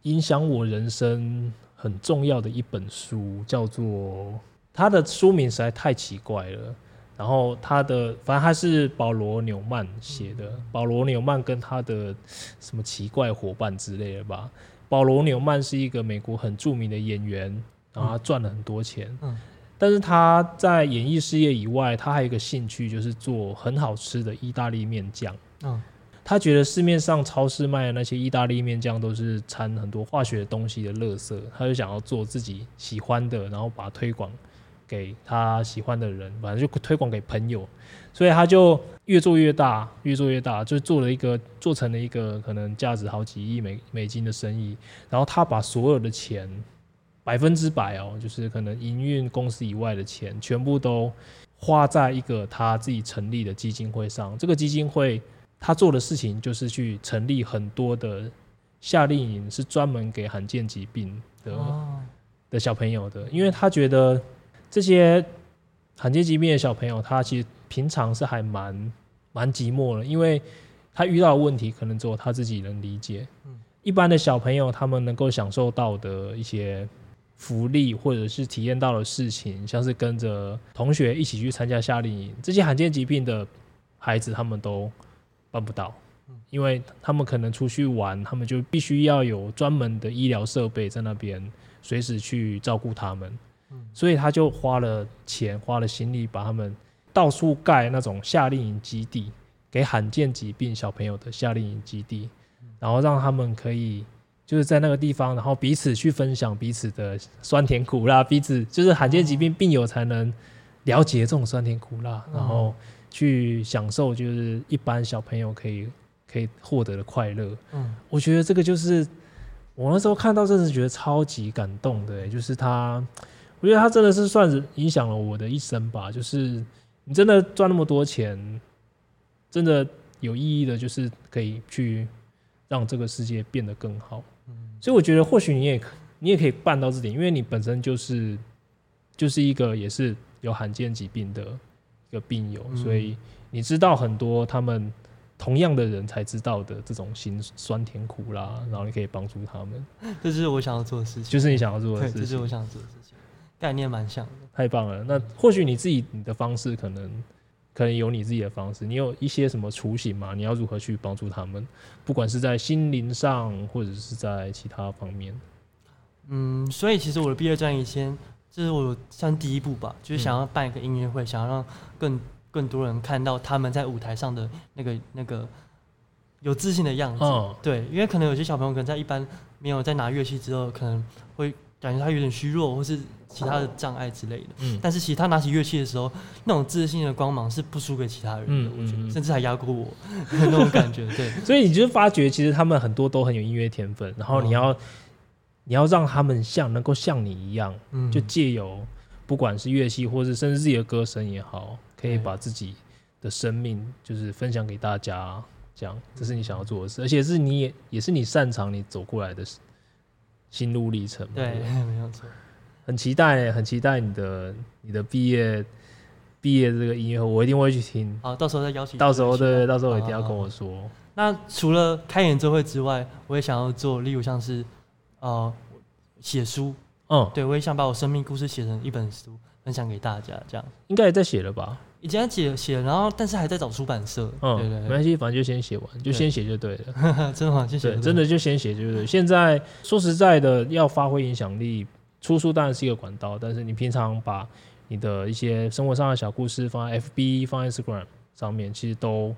影响我人生。很重要的一本书，叫做它的书名实在太奇怪了。然后他的，反正他是保罗纽曼写的，保罗纽曼跟他的什么奇怪伙伴之类的吧。保罗纽曼是一个美国很著名的演员，然后他赚了很多钱。嗯，但是他在演艺事业以外，他还有一个兴趣，就是做很好吃的意大利面酱。嗯。他觉得市面上超市卖的那些意大利面酱都是掺很多化学东西的垃圾，他就想要做自己喜欢的，然后把推广给他喜欢的人，反正就推广给朋友，所以他就越做越大，越做越大，就做了一个做成了一个可能价值好几亿美美金的生意，然后他把所有的钱百分之百哦，就是可能营运公司以外的钱，全部都花在一个他自己成立的基金会上，这个基金会。他做的事情就是去成立很多的夏令营，是专门给罕见疾病的的小朋友的，因为他觉得这些罕见疾病的小朋友，他其实平常是还蛮蛮寂寞的，因为他遇到的问题可能只有他自己能理解。一般的小朋友他们能够享受到的一些福利，或者是体验到的事情，像是跟着同学一起去参加夏令营，这些罕见疾病的孩子他们都。办不到，因为他们可能出去玩，他们就必须要有专门的医疗设备在那边，随时去照顾他们。所以他就花了钱，花了心力，把他们到处盖那种夏令营基地，给罕见疾病小朋友的夏令营基地，然后让他们可以就是在那个地方，然后彼此去分享彼此的酸甜苦辣，彼此就是罕见疾病病友才能了解这种酸甜苦辣，然后去享受就是一般小朋友可以可以获得的快乐。嗯，我觉得这个就是我那时候看到，真的是觉得超级感动的，就是他。我觉得他真的是算是影响了我的一生吧。就是你真的赚那么多钱，真的有意义的，就是可以去让这个世界变得更好。嗯所以我觉得或许你也你也可以办到这点，因为你本身就是就是一个也是有罕见疾病的一个病友，所以你知道很多他们同样的人才知道的这种辛酸甜苦辣，然后你可以帮助他们。这是我想要做的事情，就是你想要做的事情，这是我想做的事情。概念蛮像的，太棒了。那或许你自己你的方式可能可能有你自己的方式，你有一些什么雏形吗？你要如何去帮助他们？不管是在心灵上，或者是在其他方面。嗯，所以其实我的毕业专辑先，这是我算第一步吧，就是想要办一个音乐会，嗯、想要让更更多人看到他们在舞台上的那个那个有自信的样子。哦、对，因为可能有些小朋友可能在一般没有在拿乐器之后，可能会感觉他有点虚弱，或是。其他的障碍之类的，嗯，但是其实他拿起乐器的时候，那种自信的光芒是不输给其他人的，嗯，我觉得，甚至还压过我 那种感觉，对。所以你就发觉，其实他们很多都很有音乐天分，然后你要，你要让他们像能够像你一样，就借由不管是乐器，或是甚至自己的歌声也好，可以把自己的生命就是分享给大家，这样，这是你想要做的事，而且是你也也是你擅长你走过来的心路历程，对，没有错。很期待，很期待你的你的毕业毕业这个音乐会，我一定会去听。好，到时候再邀请。到时候对，到时候一定要跟我说。那除了开演奏会之外，我也想要做，例如像是呃写书。嗯，对，我也想把我生命故事写成一本书，分享给大家。这样应该也在写了吧？已经写写，然后但是还在找出版社。嗯，对对，没关系，反正就先写完，就先写就对了。真的吗？谢谢。真的就先写就对。现在说实在的，要发挥影响力。出书当然是一个管道，但是你平常把你的一些生活上的小故事放在 FB、放在 Instagram 上面，其实都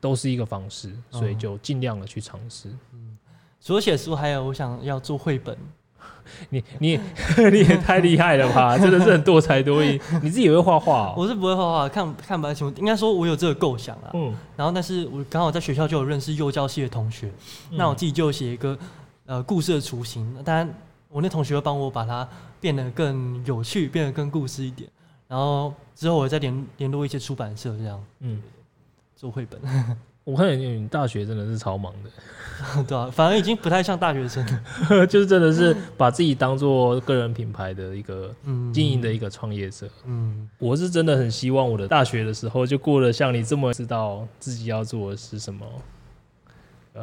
都是一个方式，所以就尽量的去尝试。嗯，除了写书，还有我想要做绘本。你你 你也太厉害了吧！真的是很多才多艺。你自己也会画画？我是不会画画，看看不太清楚。应该说我有这个构想啊。嗯。然后，但是我刚好在学校就有认识幼教系的同学，嗯、那我自己就写一个呃故事的雏形。当然。我那同学会帮我把它变得更有趣，变得更故事一点。然后之后我再联联络一些出版社，这样，嗯，做绘本。我看你大学真的是超忙的，对啊，反而已经不太像大学生了，就是真的是把自己当做个人品牌的一个经营的一个创业者。嗯，我是真的很希望我的大学的时候就过得像你这么知道自己要做的是什么。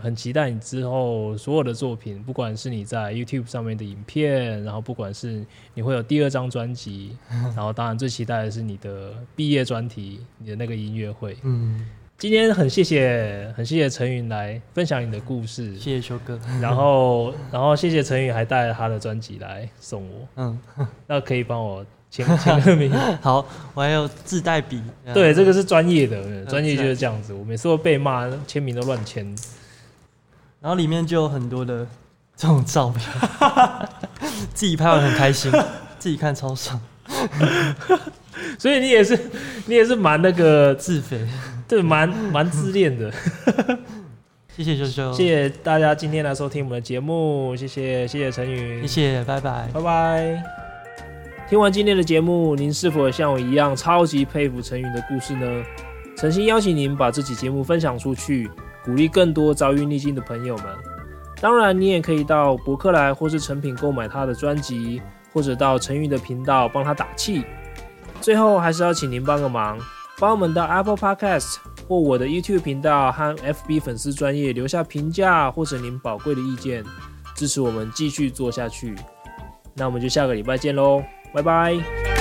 很期待你之后所有的作品，不管是你在 YouTube 上面的影片，然后不管是你会有第二张专辑，然后当然最期待的是你的毕业专题，你的那个音乐会。嗯，今天很谢谢，很谢谢承允来分享你的故事，谢谢修哥。然后，然后谢谢陈宇还带了他的专辑来送我。嗯，那可以帮我签签个名？好，我还有自带笔。对，这个是专业的，专业就是这样子。我每次都被骂签名都乱签。然后里面就有很多的这种照片，自己拍完很开心，自己看超爽。所以你也是，你也是蛮那个自肥，对，蛮蛮自恋的。谢谢修修，谢谢大家今天来收听我们的节目，谢谢谢谢陈宇，谢谢，拜拜拜拜。听完今天的节目，您是否像我一样超级佩服陈宇的故事呢？诚心邀请您把这期节目分享出去。鼓励更多遭遇逆境的朋友们。当然，你也可以到博客来或是成品购买他的专辑，或者到陈宇的频道帮他打气。最后，还是要请您帮个忙，帮我们到 Apple Podcast 或我的 YouTube 频道和 FB 粉丝专业留下评价或者您宝贵的意见，支持我们继续做下去。那我们就下个礼拜见喽，拜拜。